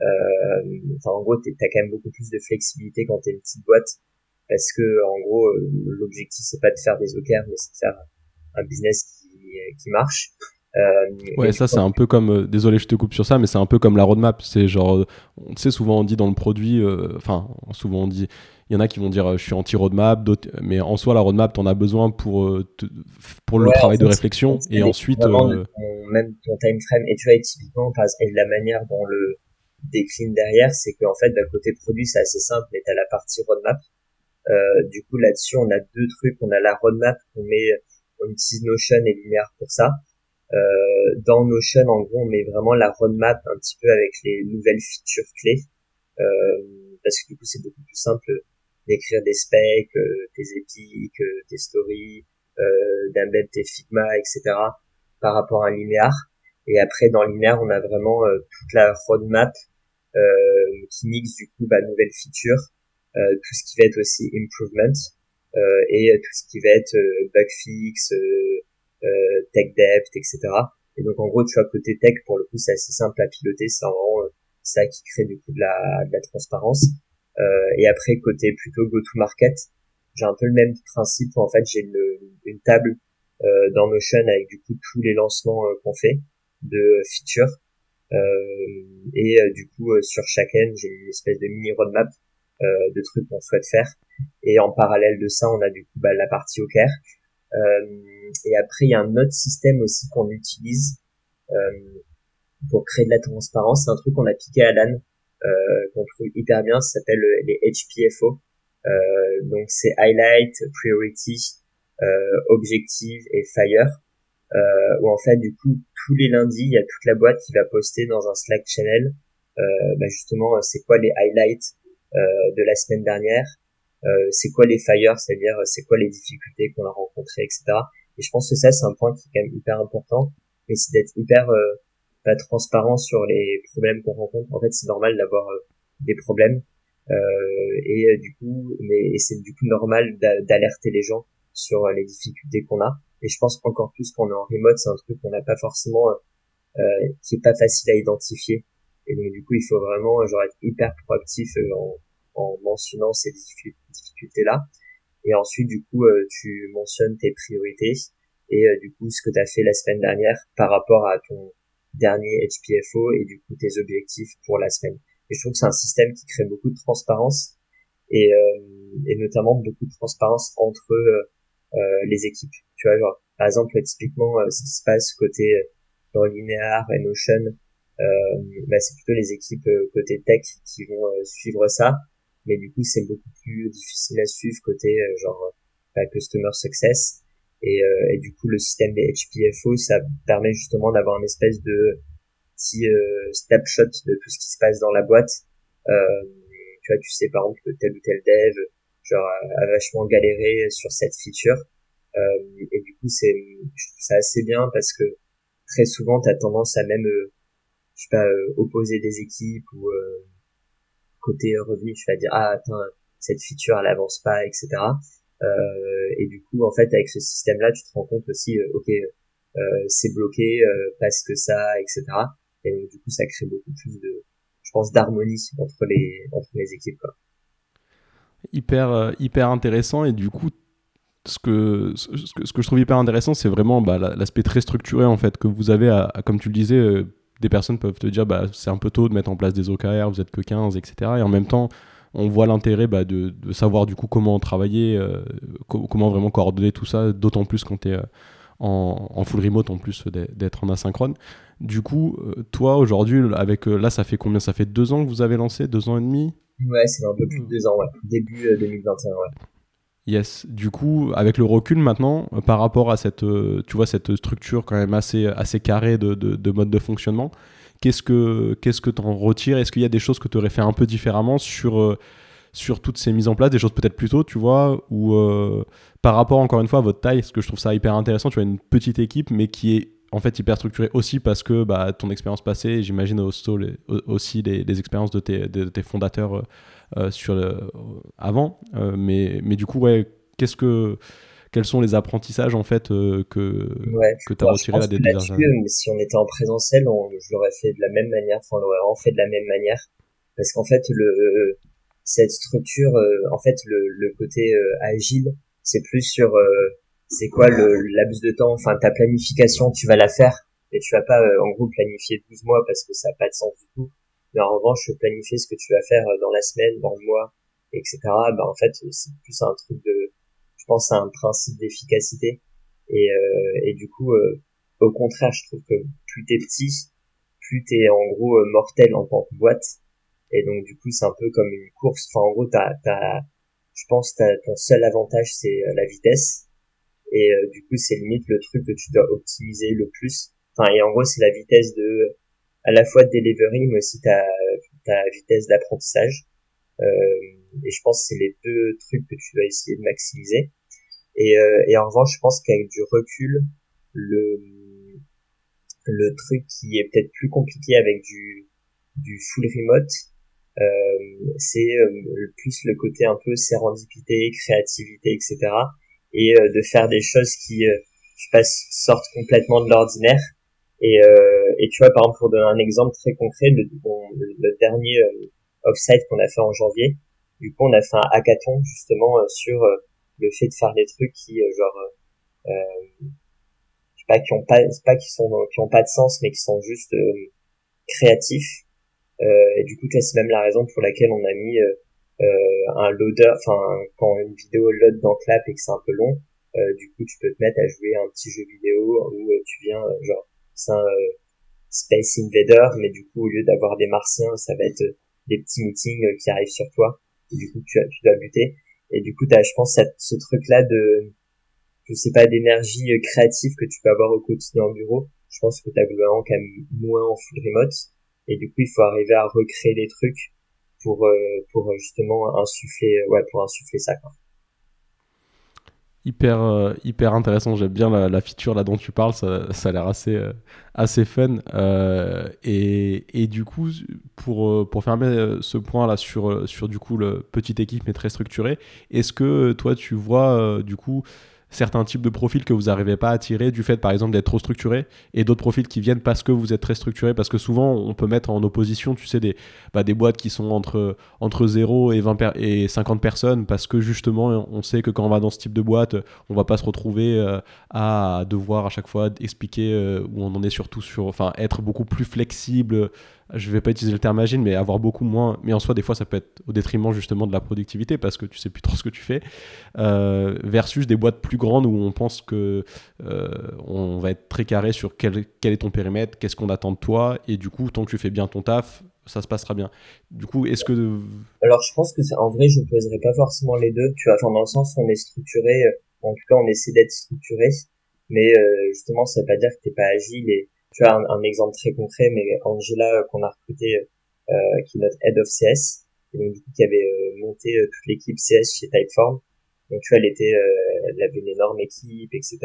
euh enfin en gros t'as quand même beaucoup plus de flexibilité quand t'es une petite boîte parce que en gros euh, l'objectif c'est pas de faire des OKR mais c'est de faire un business qui qui marche euh, ouais, ça c'est un peu comme, euh, désolé je te coupe sur ça, mais c'est un peu comme la roadmap. C'est genre, on sait souvent on dit dans le produit, euh, enfin souvent on dit, il y en a qui vont dire je suis anti roadmap, d'autres, mais en soi la roadmap t'en as besoin pour pour le travail de réflexion et ensuite même ton time frame et tu vois typiquement et la manière dont le décline derrière, c'est qu'en fait d'un côté produit c'est assez simple, mais t'as la partie roadmap. Du coup là-dessus on a deux trucs, on a la roadmap, on met on utilise Notion et Linear pour ça euh, dans Notion, en gros, on met vraiment la roadmap un petit peu avec les nouvelles features clés, euh, parce que du coup, c'est beaucoup plus simple d'écrire des specs, euh, tes épiques, tes stories, euh, d'embed tes Figma, etc. par rapport à un linéaire. Et après, dans linéaire, on a vraiment toute la roadmap qui mixe du coup bah, nouvelles features, tout ce qui va être aussi improvement et tout ce qui va être bug fix, euh, tech depth, etc. Et donc en gros, tu vois, côté tech, pour le coup, c'est assez simple à piloter, c'est vraiment euh, ça qui crée du coup de la, de la transparence. Euh, et après, côté plutôt go-to-market, j'ai un peu le même principe. en fait, j'ai une, une table euh, dans Notion avec du coup tous les lancements euh, qu'on fait de features. Euh, et du coup, sur chacun, j'ai une espèce de mini roadmap de trucs qu'on souhaite faire. Et en parallèle de ça, on a du coup bah, la partie OKR euh, et après, il y a un autre système aussi qu'on utilise euh, pour créer de la transparence. C'est un truc qu'on a piqué à LAN, euh, qu'on trouve hyper bien. Ça s'appelle les HPFO. donc c'est Highlight, Priority, Objective et Fire. Euh, où en fait du coup tous les lundis il y a toute la boîte qui va poster dans un Slack channel euh, bah justement c'est quoi les highlights euh, de la semaine dernière euh, c'est quoi les fires, c'est-à-dire c'est quoi les difficultés qu'on a rencontrées, etc. Et je pense que ça c'est un point qui est quand même hyper important, mais c'est d'être hyper euh, pas transparent sur les problèmes qu'on rencontre. En fait, c'est normal d'avoir euh, des problèmes euh, et du coup, mais c'est du coup normal d'alerter les gens sur les difficultés qu'on a. Et je pense encore plus qu'on est en remote, c'est un truc qu'on n'a pas forcément, qui est pas facile à identifier. Et donc du coup, il faut vraiment genre être hyper proactif en, en mentionnant ces difficultés-là. Et ensuite, du coup, euh, tu mentionnes tes priorités et du coup ce que tu as fait la semaine dernière par rapport à ton dernier HPFO et du coup tes objectifs pour la semaine. Et je trouve que c'est un système qui crée beaucoup de transparence et, et notamment beaucoup de transparence entre les équipes. Tu vois, genre, par exemple, typiquement, ce qui se passe côté dans Linear et Notion, euh, bah, c'est plutôt les équipes euh, côté tech qui vont euh, suivre ça. Mais du coup, c'est beaucoup plus difficile à suivre côté genre bah, customer success. Et, et, du coup, le système des HPFO, ça permet justement d'avoir une espèce de petit snapshot de tout ce qui se passe dans la boîte. tu vois, tu sais par exemple que tel ou tel dev genre a, vachement galéré sur cette feature. et du coup, c'est je ça assez bien parce que très souvent, tu as tendance à même je sais pas, euh, opposer des équipes ou euh, côté revenu, je vais dire ah attends cette feature elle avance pas, etc. Euh, et du coup en fait avec ce système-là tu te rends compte aussi ok c'est bloqué parce que ça, etc. Et donc, du coup ça crée beaucoup plus de, je pense d'harmonie entre les entre les équipes. Hyper hyper intéressant et du coup ce que, ce que, ce que je trouve hyper intéressant, c'est vraiment bah, l'aspect très structuré en fait que vous avez, comme tu le disais, des personnes peuvent te dire bah, c'est un peu tôt de mettre en place des OKR, vous êtes que 15, etc. Et en même temps, on voit l'intérêt bah, de, savoir du coup comment travailler, euh, comment vraiment coordonner tout ça, d'autant plus quand tu es euh, en, full remote en plus d'être en asynchrone. Du coup, euh, toi aujourd'hui, avec là, ça fait combien? Ça fait deux ans que vous avez lancé? Deux ans et demi? Ouais, c'est un peu plus de deux ans, début 2021, ouais. Yes. Du coup, avec le recul maintenant, euh, par rapport à cette, euh, tu vois, cette structure quand même assez, assez carrée de, de, mode de fonctionnement, qu'est-ce que qu'est-ce que en retires? Est-ce qu'il y a des choses que tu aurais fait un peu différemment sur, euh, sur toutes ces mises en place, des choses peut-être plus tôt, tu vois, ou par rapport encore une fois à votre taille, parce que je trouve ça hyper intéressant, tu as une petite équipe, mais qui est en fait hyper structurée aussi parce que bah, ton expérience passée, j'imagine aussi les, expériences de tes, de tes fondateurs sur le, avant. Euh, mais, mais du coup, ouais, qu'est-ce que quels sont les apprentissages en fait euh, que que tu as retiré là des années Si on était en présentiel, on, je l'aurais fait de la même manière, enfin on l'aurait vraiment fait de la même manière, parce qu'en fait le cette structure, en fait le, le côté agile, c'est plus sur c'est quoi le laps de temps, enfin ta planification, tu vas la faire, et tu vas pas en gros planifier 12 mois parce que ça n'a pas de sens du tout. Mais en revanche, planifier ce que tu vas faire euh, dans la semaine, dans le mois, etc. Bah en fait, c'est plus un truc de, je pense, à un principe d'efficacité. Et, euh, et du coup, euh, au contraire, je trouve que plus t'es petit, plus t'es en gros mortel en tant que boîte. Et donc du coup, c'est un peu comme une course. Enfin, en gros, t'as, t'as, je pense, t'as, ton seul avantage, c'est la vitesse. Et du coup, c'est limite le truc que tu dois optimiser le plus. Enfin, et en gros, c'est la vitesse de à la fois de delivery, mais aussi ta, ta vitesse d'apprentissage. Euh, et je pense que c'est les deux trucs que tu vas essayer de maximiser. Et, euh, et en revanche, je pense qu'avec du recul, le, le truc qui est peut-être plus compliqué avec du, du full remote, euh, c'est euh, plus le côté un peu sérendipité, créativité, etc. Et euh, de faire des choses qui, je passe, sortent complètement de l'ordinaire et, et tu vois, par exemple, pour donner un exemple très concret, le, le, dernier euh, offsite qu'on a fait en janvier, du coup, on a fait un hackathon justement euh, sur euh, le fait de faire des trucs qui, genre, euh, je sais pas, qui ont pas, pas qui sont, qui ont pas de sens, mais qui sont juste créatifs. et du coup, c'est même la raison pour laquelle on a mis un loader, enfin, quand une vidéo load dans Clap et que c'est un peu long, du coup, tu peux te mettre à jouer un petit jeu vidéo où tu viens, genre, c'est un euh, Space Invader, mais du coup, au lieu d'avoir des martiens, ça va être euh, des petits meetings euh, qui arrivent sur toi, et du coup, tu, dois buter. Et du coup, t'as, je pense, ce truc-là de, je sais pas, d'énergie créative que tu peux avoir au quotidien en bureau. Je pense que t'as globalement quand même moins en full remote. Et du coup, il faut arriver à recréer des trucs pour, pour justement insuffler, ouais, pour insuffler ça, quoi hyper, euh, hyper intéressant. J'aime bien la, feature là dont tu parles, ça, ça a l'air assez, euh, assez fun. Euh, et, et, du coup, pour, pour fermer ce point là sur, sur du coup le petite équipe mais très structurée, est-ce que toi tu vois du coup certains types de profils que vous n'arrivez pas à attirer du fait, par exemple, d'être trop structuré et d'autres profils qui viennent parce que vous êtes très structuré Parce que souvent, on peut mettre en opposition, tu sais, des, bah, des boîtes qui sont entre, entre 0 et, 20 et 50 personnes parce que justement, on sait que quand on va dans ce type de boîte, on va pas se retrouver euh, à devoir à chaque fois expliquer euh, où on en est surtout sur, enfin, être beaucoup plus flexible je vais pas utiliser le terme agile, mais avoir beaucoup moins. Mais en soi, des fois, ça peut être au détriment justement de la productivité parce que tu sais plus trop ce que tu fais. Euh, versus des boîtes plus grandes où on pense que euh, on va être très carré sur quel, est ton périmètre, qu'est-ce qu'on attend de toi, et du coup, tant que tu fais bien ton taf, ça se passera bien. Du coup, est-ce que alors je pense que en vrai, je ne poserai pas forcément les deux. Tu vois, dans le sens où on est structuré, euh, en tout cas, on essaie d'être structuré, mais justement, ça veut pas dire que t'es pas agile et tu as un, exemple très concret, mais Angela euh, qu'on a recruté, euh, qui est notre head of CS, donc du coup qui avait euh, monté toute l'équipe CS chez Typeform. Donc tu vois, elle était, elle avait une énorme équipe, etc.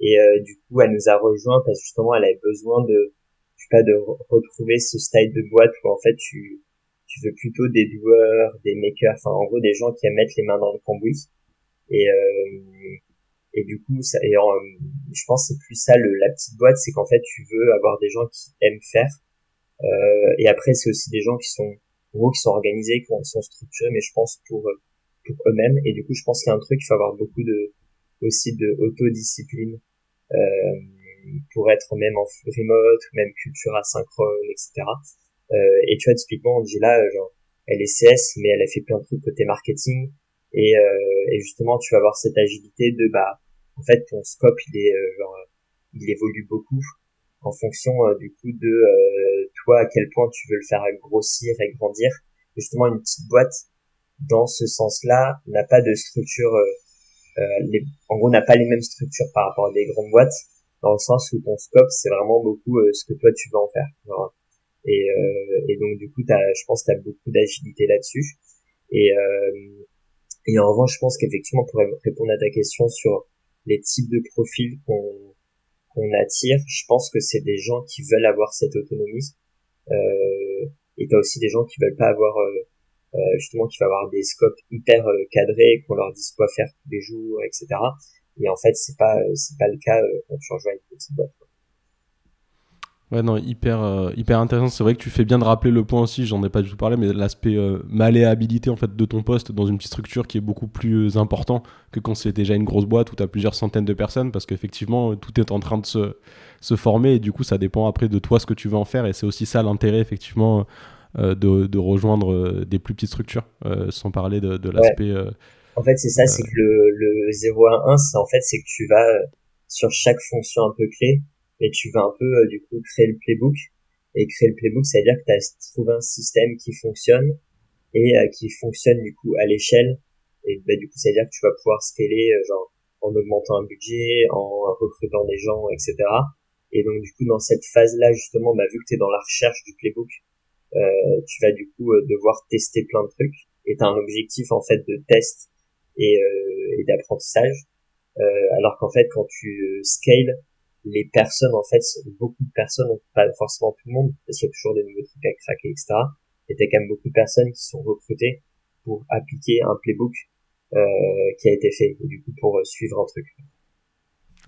Et du coup, elle nous a rejoint parce que justement, elle avait besoin de, je sais pas, de retrouver ce style de boîte où en fait tu tu veux plutôt des doueurs, des makers, enfin en gros des gens qui aiment mettre les mains dans le cambouis. Et euh, et du coup ça et euh, je pense c'est plus ça le, la petite boîte c'est qu'en fait tu veux avoir des gens qui aiment faire. Euh, et après c'est aussi des gens qui sont gros qui sont organisés qui sont structurés mais je pense pour pour eux-mêmes. Et du coup je pense qu'il y a un truc il faut avoir beaucoup de aussi de autodiscipline euh, pour être même en remote même culture asynchrone etc euh, et tu vois typiquement Angela genre elle est CS mais elle a fait plein de trucs côté marketing et, euh, et justement tu vas avoir cette agilité de bah en fait ton scope il est euh, genre il évolue beaucoup en fonction euh, du coup de euh, toi à quel point tu veux le faire grossir et grandir. Justement une petite boîte dans ce sens-là n'a pas de structure les, en gros n'a pas les mêmes structures par rapport à des grandes boîtes dans le sens où ton scope c'est vraiment beaucoup ce que toi tu veux en faire et, et donc du coup t'as, je pense que tu as beaucoup d'agilité là-dessus. Et, et en revanche je pense qu'effectivement pour répondre à ta question sur les types de profils qu'on attire, je pense que c'est des gens qui veulent avoir cette autonomie. Euh, et t'as aussi des gens qui veulent pas avoir euh, euh justement qui veulent avoir des scopes hyper euh, cadrés, qu'on leur dise quoi faire tous les jours, etc. Et en fait, c'est pas c'est pas le cas euh, quand tu rejoins une petite boîte. Ouais, non, hyper, euh, hyper intéressant. C'est vrai que tu fais bien de rappeler le point aussi, j'en ai pas du tout parlé, mais l'aspect euh, malléabilité en fait, de ton poste dans une petite structure qui est beaucoup plus important que quand c'est déjà une grosse boîte où tu as plusieurs centaines de personnes, parce qu'effectivement, tout est en train de se, se, former et du coup, ça dépend après de toi ce que tu veux en faire. Et c'est aussi ça l'intérêt, effectivement, euh, de, de, rejoindre des plus petites structures, sans parler de, de l'aspect. en fait, c'est ça, c'est que le, le 0 à 1, en fait, c'est que tu vas sur chaque fonction un peu clé et tu vas un peu euh, du coup créer le playbook. Et créer le playbook ça veut dire que tu as trouvé un système qui fonctionne et euh, qui fonctionne du coup à l'échelle. Et bah, du coup ça veut dire que tu vas pouvoir scaler euh, genre en augmentant un budget en recrutant des gens etc et donc du coup dans cette phase là justement bah vu que tu es dans la recherche du playbook euh, tu vas du coup devoir tester plein de trucs. Et tu as un objectif en fait de test et, euh, et d'apprentissage. Alors qu'en fait quand tu scales les personnes, en fait, beaucoup de personnes, pas forcément tout le monde, parce qu'il y a toujours des nouveaux trucs à craquer, etc. Et t'as quand même beaucoup de personnes qui sont recrutées pour appliquer un playbook euh, qui a été fait, et du coup pour euh, suivre un truc.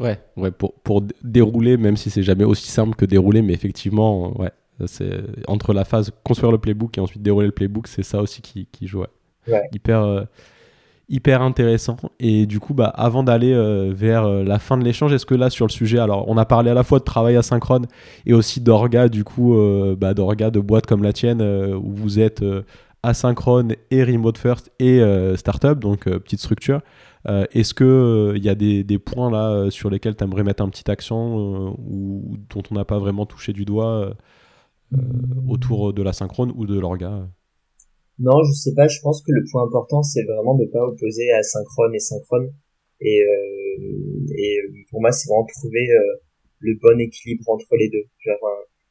Ouais, ouais, pour, pour dérouler, même si c'est jamais aussi simple que dérouler, mais effectivement, ouais, c'est entre la phase construire le playbook et ensuite dérouler le playbook, c'est ça aussi qui, qui joue. Ouais. Hyper, euh, hyper intéressant. Et du coup, bah, avant d'aller euh, vers euh, la fin de l'échange, est-ce que là, sur le sujet, alors on a parlé à la fois de travail asynchrone et aussi d'orga, du coup, euh, bah, d'orga de boîtes comme la tienne, où vous êtes asynchrone et remote first et startup, donc petite structure. est-ce qu'il il y a des, points là sur lesquels tu aimerais mettre un petit accent ou dont on n'a pas vraiment touché du doigt autour de l'asynchrone ou de l'orga non, je sais pas. Je pense que le point important, c'est vraiment de pas opposer asynchrone et synchrone. Et, euh, et pour moi, c'est vraiment trouver euh, le bon équilibre entre les deux.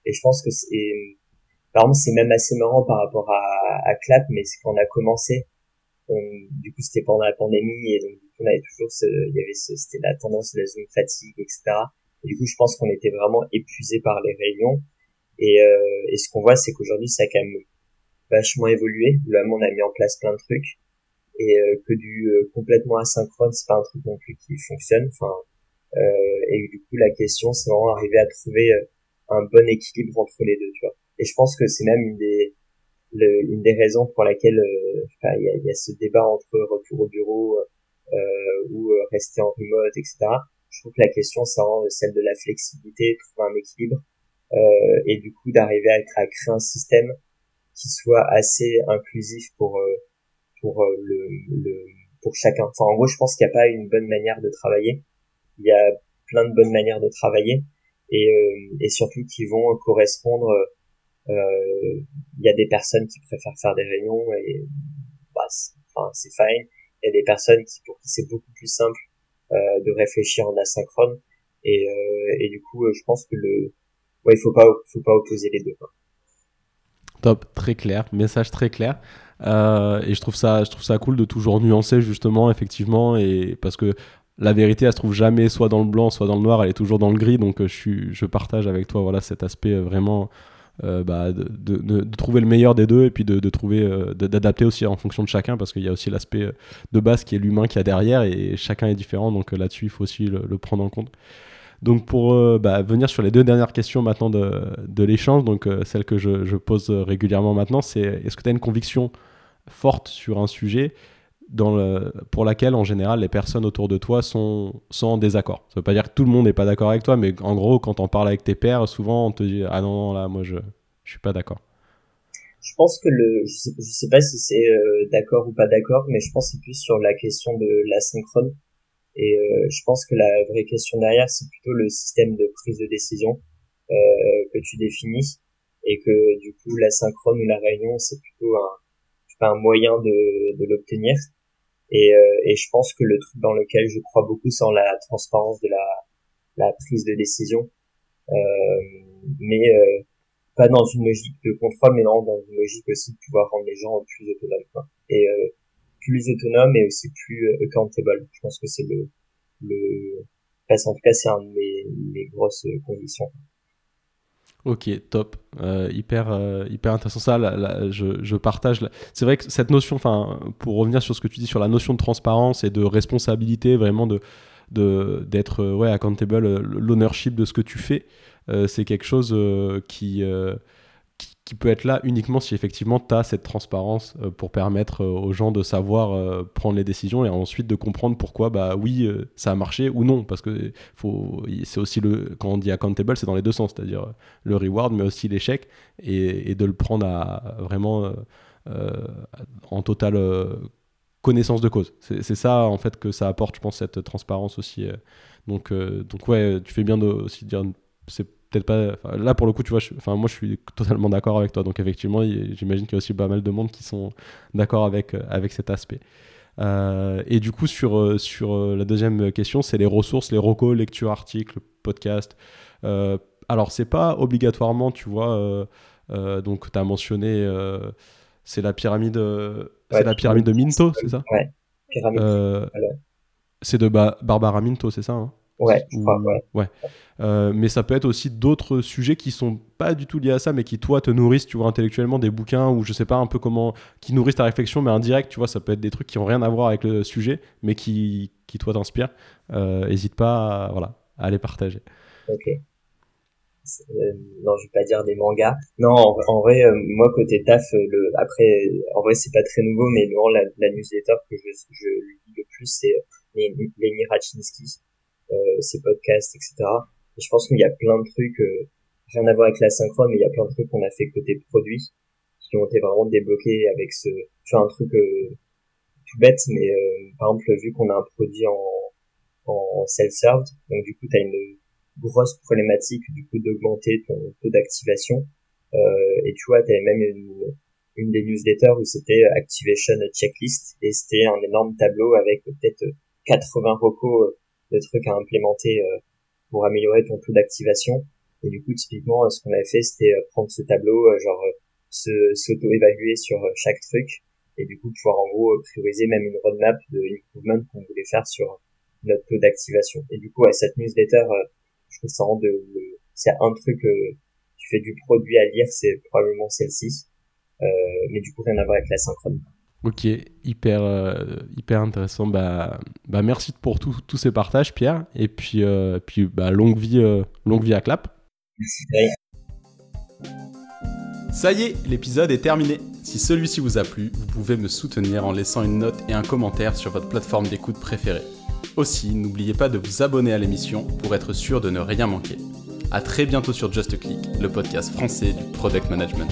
et je pense que c'est, par exemple, c'est même assez marrant par rapport à, Clap, mais c'est quand on a commencé. du coup, c'était pendant la pandémie et donc on avait toujours ce, il y avait ce, c'était la tendance de la zone fatigue, etc. Et du coup, je pense qu'on était vraiment épuisé par les réunions. Et, euh, et ce qu'on voit, c'est qu'aujourd'hui, ça a vachement évolué. Là, on a mis en place plein de trucs. et que du complètement asynchrone c'est pas un truc non plus qui fonctionne enfin et du coup la question c'est vraiment arriver à trouver un bon équilibre entre les deux tu vois et je pense que c'est même une des une des raisons pour laquelle il y, a, y, a, ce débat entre retour au bureau euh, ou rester en remote etc je trouve que la question c'est vraiment celle de la flexibilité trouver un équilibre euh, et du coup d'arriver à, à, créer un système qui soit assez inclusif pour euh, pour euh, le, le, pour chacun. Enfin en gros je pense qu'il n'y a pas une bonne manière de travailler. Il y a plein de bonnes manières de travailler et et surtout qui vont correspondre. Il y a des personnes qui préfèrent faire des réunions et bah, enfin c'est fine. Il y a des personnes qui pour qui c'est beaucoup plus simple de réfléchir en asynchrone et et du coup je pense que le ouais, il faut pas, faut pas opposer les deux. Top, très clair, message très clair. Euh, et je trouve ça, je trouve ça cool de toujours nuancer justement, effectivement, et parce que la vérité, elle se trouve jamais soit dans le blanc, soit dans le noir, elle est toujours dans le gris. Donc, euh, je suis, je partage avec toi, voilà, cet aspect euh, vraiment. bah, de, trouver le meilleur des deux et puis de, d'adapter aussi en fonction de chacun parce qu'il y a aussi l'aspect de base qui est l'humain qui a derrière et chacun est différent donc là-dessus il faut aussi le prendre en compte donc pour euh, bah, venir sur les deux dernières questions maintenant de, l'échange, donc euh, celle que je, pose régulièrement maintenant, c'est est-ce que tu as une conviction forte sur un sujet pour laquelle en général les personnes autour de toi sont, en désaccord? Ça veut pas dire que tout le monde n'est pas d'accord avec toi, mais en gros quand on parle avec tes pairs, souvent on te dit ah non, non là moi je, je suis pas d'accord. Je pense que le, je sais, sais pas si c'est euh, d'accord ou pas d'accord, mais je pense que c'est plus sur la question de l'asynchrone et euh, je pense que la vraie question derrière, c'est plutôt le système de prise de décision euh, que tu définis et que du coup la synchrone ou la réunion, c'est plutôt un, un moyen de, de l'obtenir. Et, euh, et je pense que le truc dans lequel je crois beaucoup, c'est en la transparence de la, la prise de décision, euh, mais euh, pas dans une logique de contrôle, mais dans une logique aussi de pouvoir rendre les gens plus autonomes. Euh, plus autonome et aussi plus euh, accountable. Je pense que c'est le, le, en tout cas, c'est un de mes, grosses conditions. Ok, top, euh, hyper, euh, hyper intéressant. Ça, je, je, partage. C'est vrai que cette notion, enfin, pour revenir sur ce que tu dis sur la notion de transparence et de responsabilité, vraiment de d'être ouais accountable, l'ownership de ce que tu fais, c'est quelque chose qui qui peut être là uniquement si effectivement tu as cette transparence euh, pour permettre euh, aux gens de savoir euh, prendre les décisions et ensuite de comprendre pourquoi bah oui ça a marché ou non. Parce que faut c'est aussi le quand on dit accountable c'est dans les deux sens. C'est-à-dire le reward mais aussi l'échec. Et, de le prendre à vraiment en totale connaissance de cause. C'est ça en fait que ça apporte je pense cette transparence aussi donc donc ouais tu fais bien de aussi dire c'est pas. Là, pour le coup, tu vois, enfin, moi, je suis totalement d'accord avec toi. Donc, effectivement, j'imagine qu'il y a aussi pas mal de monde qui sont d'accord avec, euh, avec cet aspect. Euh, et du coup, sur, euh, sur la deuxième question, c'est les ressources, les recos, lecture, articles, podcast. alors, c'est pas obligatoirement, tu vois, donc tu as mentionné, c'est la pyramide, c'est la pyramide de Minto, c'est ça? Ouais, pyramide. c'est de Barbara Minto, c'est ça hein? Ouais, ouais. ouais. Euh, mais ça peut être aussi d'autres sujets qui sont pas du tout liés à ça, mais qui toi te nourrissent, tu vois, intellectuellement, des bouquins ou je sais pas un peu comment, qui nourrissent ta réflexion, mais indirect, tu vois, ça peut être des trucs qui ont rien à voir avec le sujet, mais qui, qui toi t'inspirent. Euh, hésite pas, à, voilà, à les partager. Ok. Euh, non, je vais pas dire des mangas. Non, en, vrai, euh, moi côté taf, le après, en vrai, c'est pas très nouveau, mais non, la, la newsletter que je, je lis le plus, c'est Lenny Rachinsky euh, ses podcasts, etc. Et je pense qu'il y a plein de trucs, euh, rien à voir avec la synchrone, mais il y a plein de trucs qu'on a fait côté produit qui ont été vraiment débloqués avec ce, tu vois, un truc euh, tout bête, mais par exemple, vu qu'on a un produit en, en self-served, donc du coup, tu as une grosse problématique du coup d'augmenter ton taux d'activation. Euh, et tu vois, tu avais même une, une des newsletters où c'était Activation Checklist et c'était un énorme tableau avec peut-être 80 recos de trucs à implémenter euh, pour améliorer ton taux d'activation. Et du coup, typiquement, ce qu'on avait fait, c'était euh, prendre ce tableau, euh, genre se s'auto-évaluer sur chaque truc, et du coup pouvoir en gros prioriser même une roadmap de improvement qu'on voulait faire sur notre taux d'activation. Et du coup, à cette newsletter, je trouve ça rend de, c'est un truc, que tu fais du produit à lire, c'est probablement celle-ci, euh, mais du coup rien à voir avec la synchrone. Ok, hyper, euh, hyper intéressant. Bah, bah merci pour tous ces partages, Pierre. Et puis, euh, puis bah, longue, vie, euh, longue vie à Clap. Merci. Ça y est, l'épisode est terminé. Si celui-ci vous a plu, vous pouvez me soutenir en laissant une note et un commentaire sur votre plateforme d'écoute préférée. Aussi, n'oubliez pas de vous abonner à l'émission pour être sûr de ne rien manquer. A très bientôt sur Just Click, le podcast français du product management.